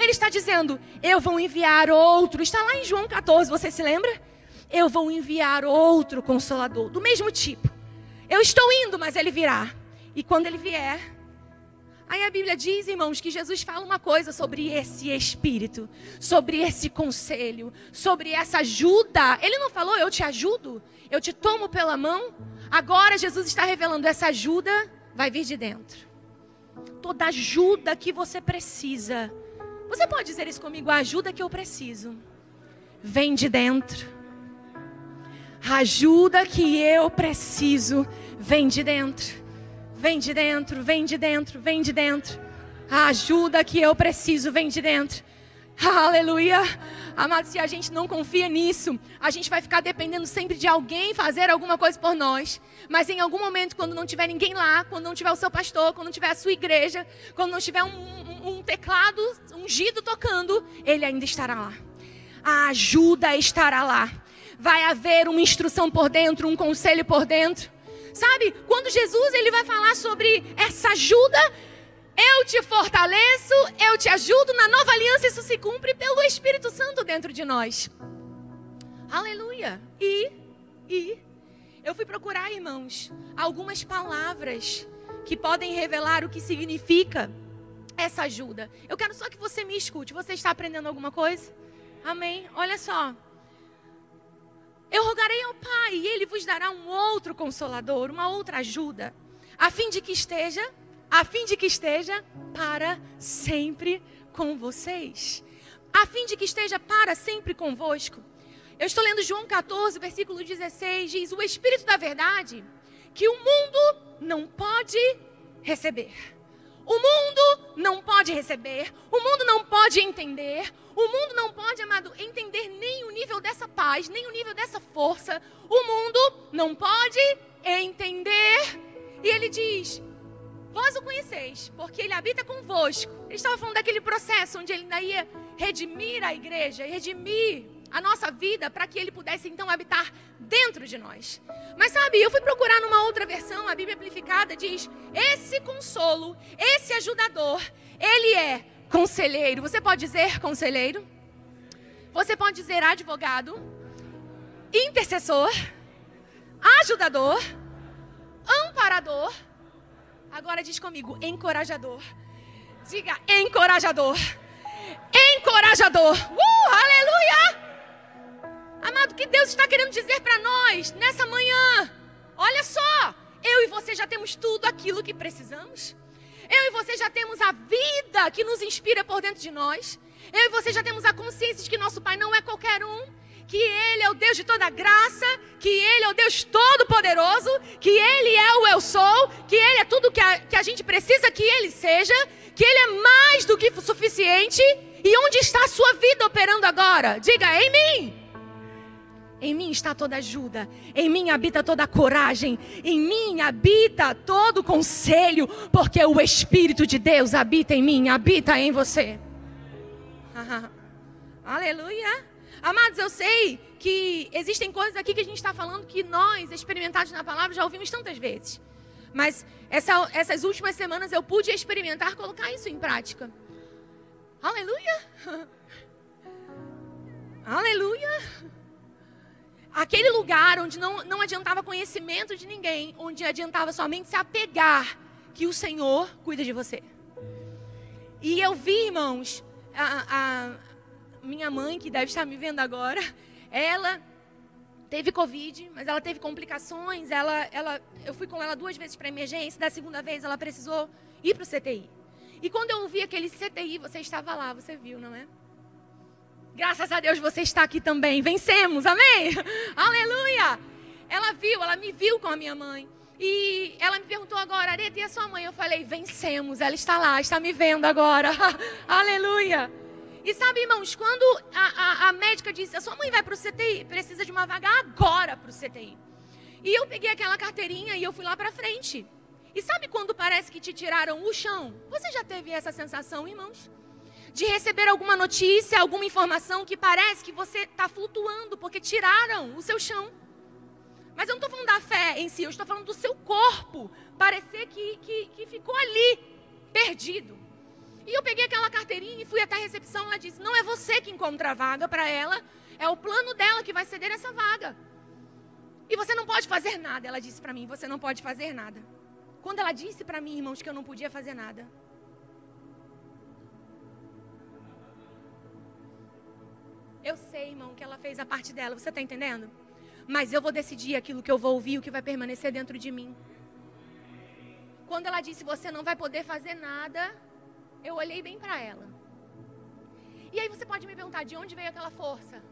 Ele está dizendo: Eu vou enviar outro. Está lá em João 14, você se lembra? Eu vou enviar outro consolador, do mesmo tipo. Eu estou indo, mas ele virá. E quando ele vier, aí a Bíblia diz, irmãos, que Jesus fala uma coisa sobre esse espírito, sobre esse conselho, sobre essa ajuda. Ele não falou, eu te ajudo, eu te tomo pela mão. Agora Jesus está revelando essa ajuda vai vir de dentro. Toda ajuda que você precisa. Você pode dizer isso comigo? A ajuda que eu preciso vem de dentro. A ajuda que eu preciso vem de dentro. Vem de dentro, vem de dentro, vem de dentro. A ajuda que eu preciso vem de dentro. Aleluia. Amado, se a gente não confia nisso, a gente vai ficar dependendo sempre de alguém fazer alguma coisa por nós. Mas em algum momento, quando não tiver ninguém lá, quando não tiver o seu pastor, quando não tiver a sua igreja, quando não tiver um, um, um teclado ungido tocando, ele ainda estará lá. A ajuda estará lá vai haver uma instrução por dentro, um conselho por dentro. Sabe, quando Jesus ele vai falar sobre essa ajuda, eu te fortaleço, eu te ajudo, na nova aliança isso se cumpre pelo Espírito Santo dentro de nós. Aleluia. E, e, eu fui procurar, irmãos, algumas palavras que podem revelar o que significa essa ajuda. Eu quero só que você me escute. Você está aprendendo alguma coisa? Amém? Olha só. Eu rogarei ao Pai e Ele vos dará um outro consolador, uma outra ajuda, a fim de que esteja, a fim de que esteja para sempre com vocês, a fim de que esteja para sempre convosco. Eu estou lendo João 14, versículo 16, diz: O Espírito da Verdade, que o mundo não pode receber. O mundo não pode receber, o mundo não pode entender, o mundo não pode, amado, entender nem o nível dessa paz, nem o nível dessa força. O mundo não pode entender. E ele diz: Vós o conheceis, porque ele habita convosco. Ele estava falando daquele processo onde ele ainda ia redimir a igreja, redimir a nossa vida para que ele pudesse então habitar dentro de nós. Mas sabe, eu fui procurar numa outra versão, a Bíblia amplificada diz: esse consolo, esse ajudador, ele é conselheiro. Você pode dizer conselheiro? Você pode dizer advogado, intercessor, ajudador, amparador. Agora diz comigo, encorajador. Diga, encorajador. Encorajador. Uh, aleluia! Amado, o que Deus está querendo dizer para nós nessa manhã? Olha só, eu e você já temos tudo aquilo que precisamos. Eu e você já temos a vida que nos inspira por dentro de nós. Eu e você já temos a consciência de que nosso Pai não é qualquer um, que Ele é o Deus de toda graça, que Ele é o Deus todo-poderoso, que Ele é o eu sou, que Ele é tudo que a, que a gente precisa que Ele seja, que Ele é mais do que suficiente. E onde está a sua vida operando agora? Diga, em mim. Em mim está toda ajuda, em mim habita toda coragem, em mim habita todo conselho, porque o Espírito de Deus habita em mim, habita em você. *laughs* Aleluia. Amados, eu sei que existem coisas aqui que a gente está falando que nós, experimentados na palavra, já ouvimos tantas vezes. Mas essa, essas últimas semanas eu pude experimentar colocar isso em prática. Aleluia. *laughs* Aleluia. Aquele lugar onde não, não adiantava conhecimento de ninguém, onde adiantava somente se apegar que o Senhor cuida de você. E eu vi, irmãos, a, a minha mãe, que deve estar me vendo agora, ela teve Covid, mas ela teve complicações. Ela, ela, eu fui com ela duas vezes para emergência, da segunda vez ela precisou ir para o CTI. E quando eu ouvi aquele CTI, você estava lá, você viu, não é? Graças a Deus você está aqui também. Vencemos, amém? *laughs* Aleluia! Ela viu, ela me viu com a minha mãe. E ela me perguntou agora, Areta, e a sua mãe? Eu falei, vencemos, ela está lá, está me vendo agora. *laughs* Aleluia! E sabe, irmãos, quando a, a, a médica disse, a sua mãe vai para o CTI, precisa de uma vaga agora para o CTI. E eu peguei aquela carteirinha e eu fui lá para frente. E sabe quando parece que te tiraram o chão? Você já teve essa sensação, irmãos? De receber alguma notícia, alguma informação que parece que você está flutuando, porque tiraram o seu chão. Mas eu não estou falando da fé em si, eu estou falando do seu corpo. Parecer que, que, que ficou ali, perdido. E eu peguei aquela carteirinha e fui até a recepção. Ela disse: Não é você que encontra a vaga para ela, é o plano dela que vai ceder essa vaga. E você não pode fazer nada. Ela disse para mim: Você não pode fazer nada. Quando ela disse para mim, irmãos, que eu não podia fazer nada, Eu sei, irmão, que ela fez a parte dela, você está entendendo? Mas eu vou decidir aquilo que eu vou ouvir, o que vai permanecer dentro de mim. Quando ela disse, você não vai poder fazer nada, eu olhei bem para ela. E aí você pode me perguntar, de onde veio aquela força?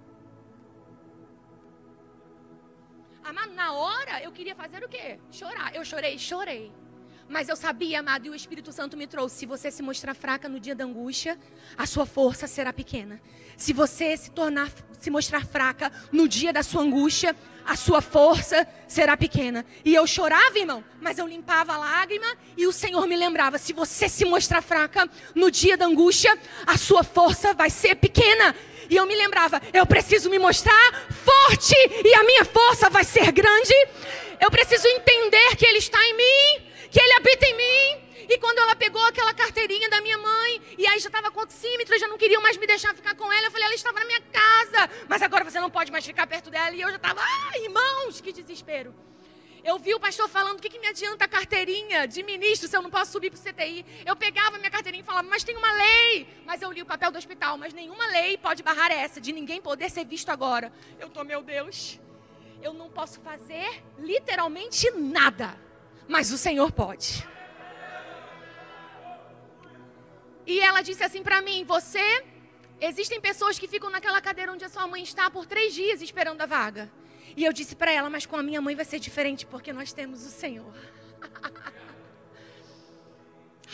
Na hora eu queria fazer o quê? Chorar. Eu chorei, chorei. Mas eu sabia, amado, e o Espírito Santo me trouxe: se você se mostrar fraca no dia da angústia, a sua força será pequena. Se você se tornar, se mostrar fraca no dia da sua angústia, a sua força será pequena. E eu chorava, irmão, mas eu limpava a lágrima e o Senhor me lembrava: se você se mostrar fraca no dia da angústia, a sua força vai ser pequena. E eu me lembrava: eu preciso me mostrar forte e a minha força vai ser grande. Eu preciso entender que Ele está em mim que Ele habita em mim. E quando ela pegou aquela carteirinha da minha mãe, e aí já estava com oxímetro, já não queriam mais me deixar ficar com ela, eu falei, ela estava na minha casa, mas agora você não pode mais ficar perto dela. E eu já estava, ah, irmãos, que desespero. Eu vi o pastor falando, o que, que me adianta a carteirinha de ministro se eu não posso subir para o CTI? Eu pegava minha carteirinha e falava, mas tem uma lei. Mas eu li o papel do hospital, mas nenhuma lei pode barrar essa, de ninguém poder ser visto agora. Eu tô, meu Deus, eu não posso fazer literalmente nada mas o Senhor pode. E ela disse assim para mim: Você, existem pessoas que ficam naquela cadeira onde a sua mãe está por três dias esperando a vaga. E eu disse para ela: Mas com a minha mãe vai ser diferente porque nós temos o Senhor. *laughs*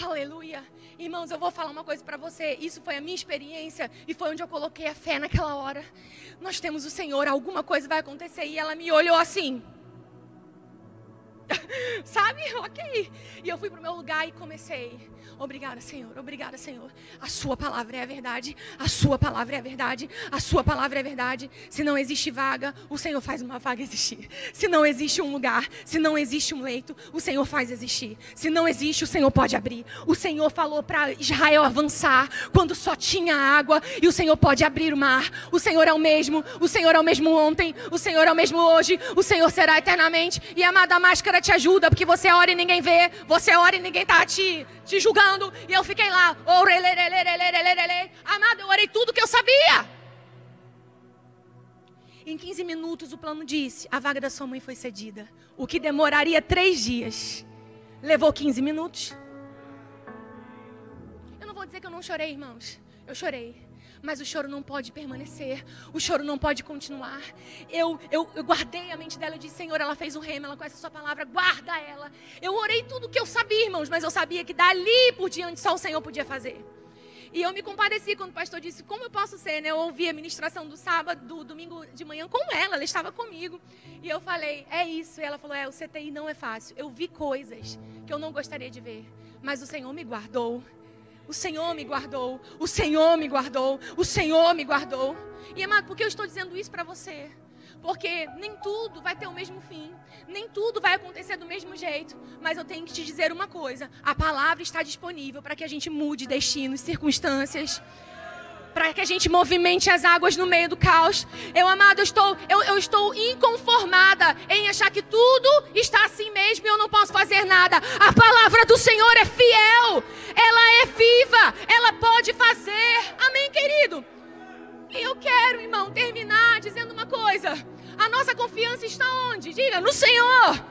Aleluia. Irmãos, eu vou falar uma coisa para você. Isso foi a minha experiência e foi onde eu coloquei a fé naquela hora. Nós temos o Senhor, alguma coisa vai acontecer. E ela me olhou assim. *laughs* Sabe? Ok. E eu fui pro meu lugar e comecei. Obrigada, Senhor. Obrigada, Senhor. A Sua palavra é a verdade. A Sua palavra é a verdade. A Sua palavra é a verdade. Se não existe vaga, o Senhor faz uma vaga existir. Se não existe um lugar, se não existe um leito, o Senhor faz existir. Se não existe, o Senhor pode abrir. O Senhor falou para Israel avançar quando só tinha água e o Senhor pode abrir o mar. O Senhor é o mesmo. O Senhor é o mesmo ontem. O Senhor é o mesmo hoje. O Senhor será eternamente. E amada, máscara te ajuda porque você ora e ninguém vê. Você ora e ninguém está te, te julgando orando e eu fiquei lá. Amado, eu orei tudo que eu sabia. Em 15 minutos o plano disse: a vaga da sua mãe foi cedida. O que demoraria três dias. Levou 15 minutos. Eu não vou dizer que eu não chorei, irmãos. Eu chorei mas o choro não pode permanecer, o choro não pode continuar. Eu, eu, eu guardei a mente dela e disse: Senhor, ela fez o rema, ela conhece a sua palavra, guarda ela. Eu orei tudo o que eu sabia, irmãos, mas eu sabia que dali por diante só o Senhor podia fazer. E eu me compadeci quando o pastor disse: Como eu posso ser? Né? Eu ouvi a ministração do sábado, do domingo de manhã com ela, ela estava comigo. E eu falei: É isso. E ela falou: É, o CTI não é fácil. Eu vi coisas que eu não gostaria de ver, mas o Senhor me guardou. O Senhor me guardou. O Senhor me guardou. O Senhor me guardou. E amado, por que eu estou dizendo isso para você? Porque nem tudo vai ter o mesmo fim, nem tudo vai acontecer do mesmo jeito. Mas eu tenho que te dizer uma coisa: a palavra está disponível para que a gente mude destinos, circunstâncias para que a gente movimente as águas no meio do caos. Eu, amado, eu estou, eu, eu estou inconformada em achar que tudo está assim mesmo e eu não posso fazer nada. A palavra do Senhor é fiel, ela é viva, ela pode fazer. Amém, querido? E eu quero, irmão, terminar dizendo uma coisa. A nossa confiança está onde? Diga, no Senhor.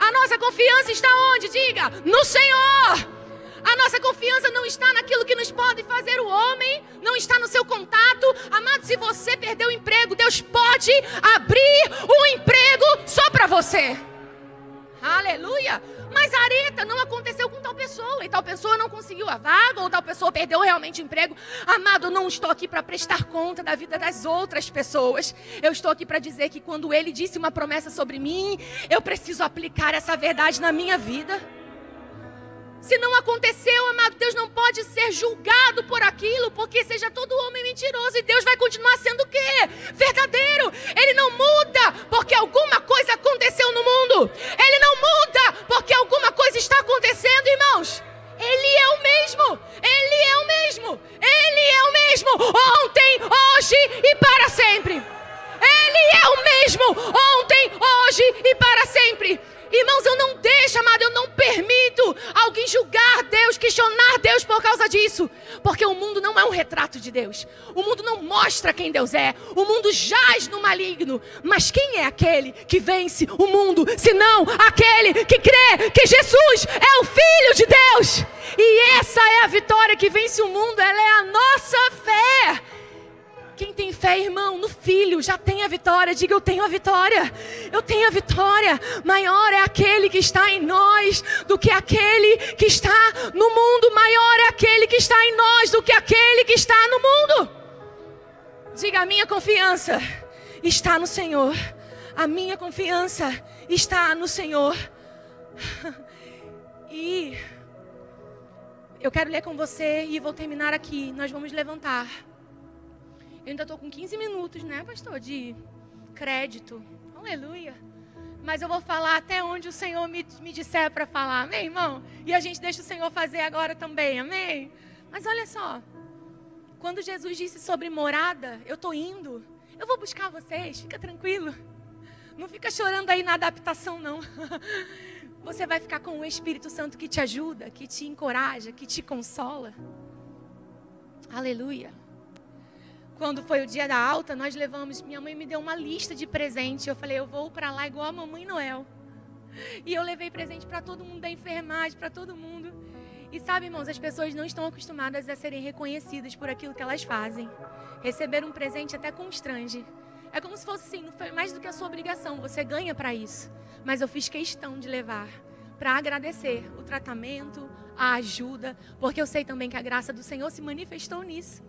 A nossa confiança está onde? Diga, no Senhor. A nossa confiança não está naquilo que nos pode fazer o homem, não está no seu contato. Amado, se você perdeu o emprego, Deus pode abrir o emprego só para você. Aleluia! Mas Areta não aconteceu com tal pessoa, e tal pessoa não conseguiu a vaga, ou tal pessoa perdeu realmente o emprego. Amado, não estou aqui para prestar conta da vida das outras pessoas. Eu estou aqui para dizer que quando ele disse uma promessa sobre mim, eu preciso aplicar essa verdade na minha vida. Se não aconteceu, amado, Deus não pode ser julgado por aquilo, porque seja todo homem mentiroso e Deus vai continuar sendo o quê? Verdadeiro. Ele não muda porque alguma coisa aconteceu no mundo. Ele não muda porque alguma coisa está acontecendo, irmãos. Ele é o mesmo. Ele é o mesmo. Ele é o mesmo. Ontem, hoje e para sempre. Ele é o mesmo. Ontem, hoje e para sempre. Irmãos, eu não deixo, amado, eu não permito alguém julgar Deus, questionar Deus por causa disso. Porque o mundo não é um retrato de Deus. O mundo não mostra quem Deus é. O mundo jaz no maligno. Mas quem é aquele que vence o mundo, senão aquele que crê que Jesus é o Filho de Deus? E essa é a vitória que vence o mundo, ela é a nossa fé. Quem tem fé, irmão, no filho, já tem a vitória. Diga, eu tenho a vitória. Eu tenho a vitória. Maior é aquele que está em nós do que aquele que está no mundo. Maior é aquele que está em nós do que aquele que está no mundo. Diga, a minha confiança está no Senhor. A minha confiança está no Senhor. *laughs* E eu quero ler com você e vou terminar aqui. Nós vamos levantar. Eu ainda estou com 15 minutos, né, pastor, de crédito. Aleluia. Mas eu vou falar até onde o Senhor me, me disser para falar, amém, irmão? E a gente deixa o Senhor fazer agora também, amém? Mas olha só, quando Jesus disse sobre morada, eu estou indo, eu vou buscar vocês, fica tranquilo. Não fica chorando aí na adaptação, não. *laughs* Você vai ficar com o Espírito Santo que te ajuda, que te encoraja, que te consola. Aleluia. Quando foi o dia da alta, nós levamos. Minha mãe me deu uma lista de presentes. Eu falei, eu vou para lá igual a mamãe Noel. E eu levei presente para todo mundo da enfermagem, para todo mundo. E sabe, irmãos, as pessoas não estão acostumadas a serem reconhecidas por aquilo que elas fazem. Receber um presente até constrange. É como se fosse assim, não foi mais do que a sua obrigação, você ganha para isso. Mas eu fiz questão de levar para agradecer o tratamento, a ajuda, porque eu sei também que a graça do Senhor se manifestou nisso.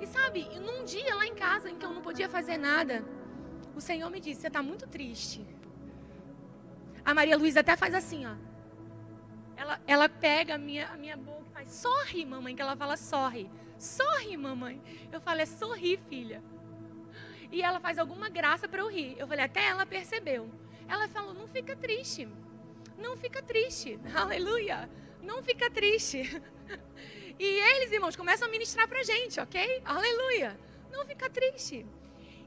E sabe, num dia lá em casa em que eu não podia fazer nada, o Senhor me disse: Você está muito triste. A Maria Luísa até faz assim, ó. Ela, ela pega a minha, a minha boca e faz, sorri, mamãe, que ela fala, sorri. Sorri, mamãe. Eu falo, é sorri, filha. E ela faz alguma graça para eu rir. Eu falei, até ela percebeu. Ela falou, não fica triste. Não fica triste. *laughs* Aleluia. Não fica triste. E eles, irmãos, começam a ministrar pra gente, ok? Aleluia. Não fica triste.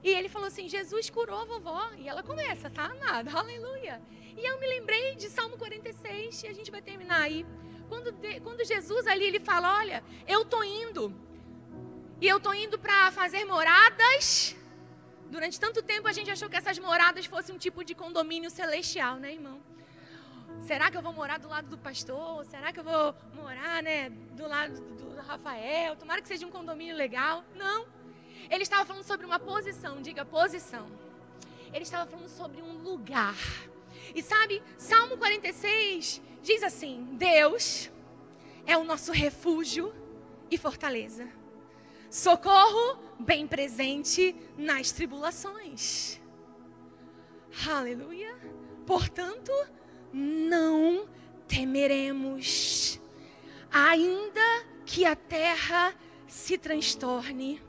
E ele falou assim: Jesus curou a vovó. E ela começa, tá, amada? *laughs* Aleluia. E eu me lembrei de Salmo 46, e a gente vai terminar aí. Quando, quando Jesus ali ele fala: Olha, eu tô indo. E eu tô indo para fazer moradas. Durante tanto tempo a gente achou que essas moradas fossem um tipo de condomínio celestial, né, irmão? Será que eu vou morar do lado do pastor? Será que eu vou morar, né, do lado do, do Rafael? Tomara que seja um condomínio legal. Não. Ele estava falando sobre uma posição, diga posição. Ele estava falando sobre um lugar. E sabe, Salmo 46 diz assim: Deus é o nosso refúgio e fortaleza. Socorro bem presente nas tribulações. Aleluia. Portanto, não temeremos, ainda que a terra se transtorne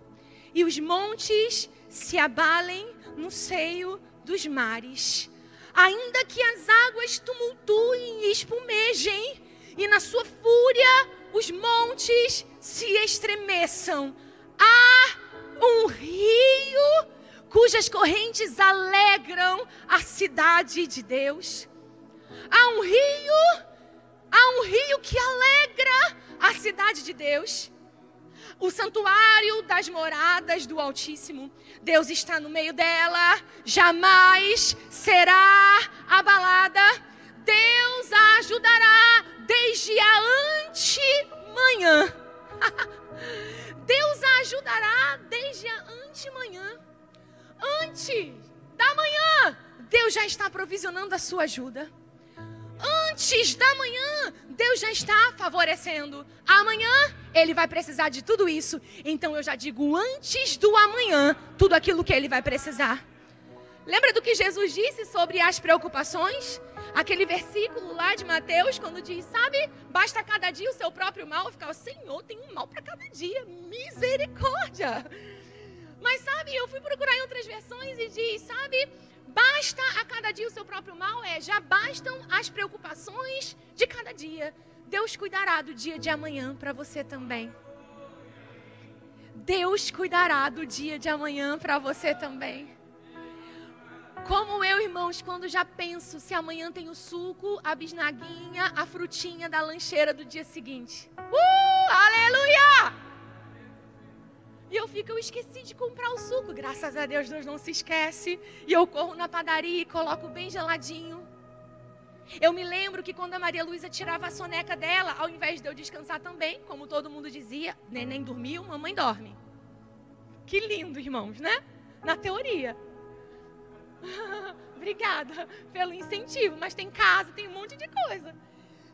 e os montes se abalem no seio dos mares. Ainda que as águas tumultuem e espumejem, e na sua fúria os montes se estremeçam. Há um rio cujas correntes alegram a cidade de Deus. Há um rio, há um rio que alegra a cidade de Deus o santuário das moradas do Altíssimo. Deus está no meio dela, jamais será abalada. Deus a ajudará desde a antemanhã. *laughs* Deus a ajudará desde a antemanhã. Antes da manhã, Deus já está provisionando a sua ajuda. Antes da manhã, Deus já está favorecendo. Amanhã, Ele vai precisar de tudo isso. Então eu já digo antes do amanhã, tudo aquilo que Ele vai precisar. Lembra do que Jesus disse sobre as preocupações? Aquele versículo lá de Mateus, quando diz, sabe, basta cada dia o seu próprio mal. Eu ficava, Senhor, tem um mal para cada dia. Misericórdia. Mas sabe, eu fui procurar em outras versões e diz, sabe, Basta a cada dia o seu próprio mal, é, já bastam as preocupações de cada dia. Deus cuidará do dia de amanhã para você também. Deus cuidará do dia de amanhã para você também. Como eu, irmãos, quando já penso se amanhã tem o suco, a bisnaguinha, a frutinha da lancheira do dia seguinte. Uh, aleluia! E eu fico, eu esqueci de comprar o suco. Graças a Deus, Deus não se esquece. E eu corro na padaria e coloco bem geladinho. Eu me lembro que quando a Maria Luísa tirava a soneca dela, ao invés de eu descansar também, como todo mundo dizia, neném dormiu, mamãe dorme. Que lindo, irmãos, né? Na teoria. *laughs* Obrigada pelo incentivo, mas tem casa, tem um monte de coisa.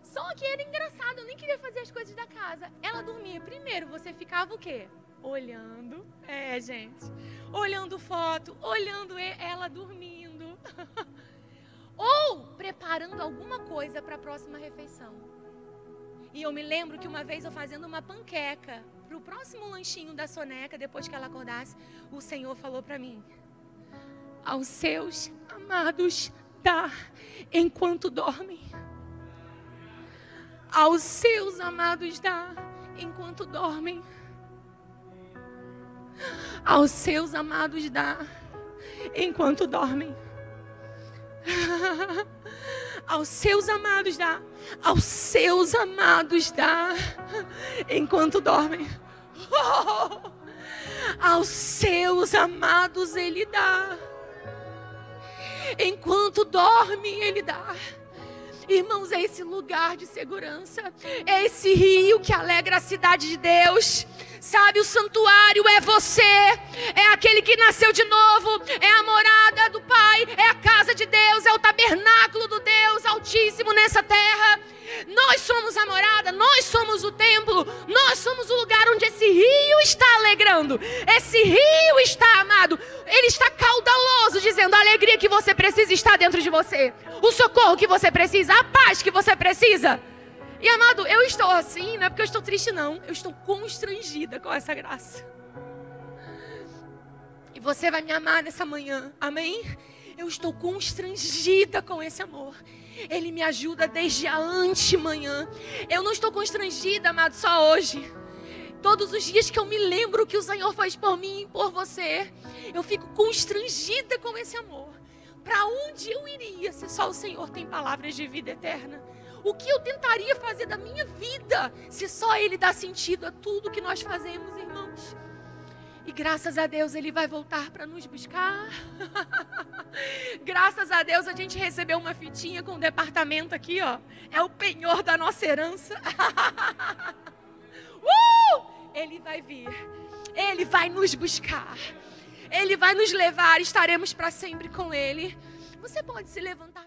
Só que era engraçado, eu nem queria fazer as coisas da casa. Ela dormia. Primeiro, você ficava o quê? Olhando. É, gente. Olhando foto, olhando ela dormindo. *laughs* Ou preparando alguma coisa para a próxima refeição. E eu me lembro que uma vez eu fazendo uma panqueca para o próximo lanchinho da soneca, depois que ela acordasse, o Senhor falou para mim: Aos seus amados dá enquanto dormem. Aos seus amados dá enquanto dormem aos seus amados dá enquanto dormem. *laughs* aos seus amados dá, aos seus amados dá enquanto dormem. *laughs* Aos seus amados ele dá. Enquanto dorme, ele dá. Irmãos, é esse lugar de segurança, é esse rio que alegra a cidade de Deus. Sabe, o santuário é você, é aquele que nasceu de novo, é a morada do Pai, é a casa de Deus, é o tabernáculo do Deus Altíssimo nessa terra. Nós somos a morada, nós somos o templo, nós somos o lugar onde esse rio está alegrando, esse rio está amado, ele está caudaloso, dizendo a alegria que você precisa está dentro de você, o socorro que você precisa, a paz que você precisa. E amado, eu estou assim, não é porque eu estou triste, não, eu estou constrangida com essa graça. E você vai me amar nessa manhã, amém? Eu estou constrangida com esse amor. Ele me ajuda desde a antemanhã. Eu não estou constrangida, amado, só hoje. Todos os dias que eu me lembro que o Senhor faz por mim e por você, eu fico constrangida com esse amor. Para onde eu iria se só o Senhor tem palavras de vida eterna? O que eu tentaria fazer da minha vida se só Ele dá sentido a tudo que nós fazemos, irmãos? E graças a Deus ele vai voltar para nos buscar. *laughs* graças a Deus a gente recebeu uma fitinha com o departamento aqui, ó. É o penhor da nossa herança. *laughs* uh! Ele vai vir. Ele vai nos buscar. Ele vai nos levar, estaremos para sempre com ele. Você pode se levantar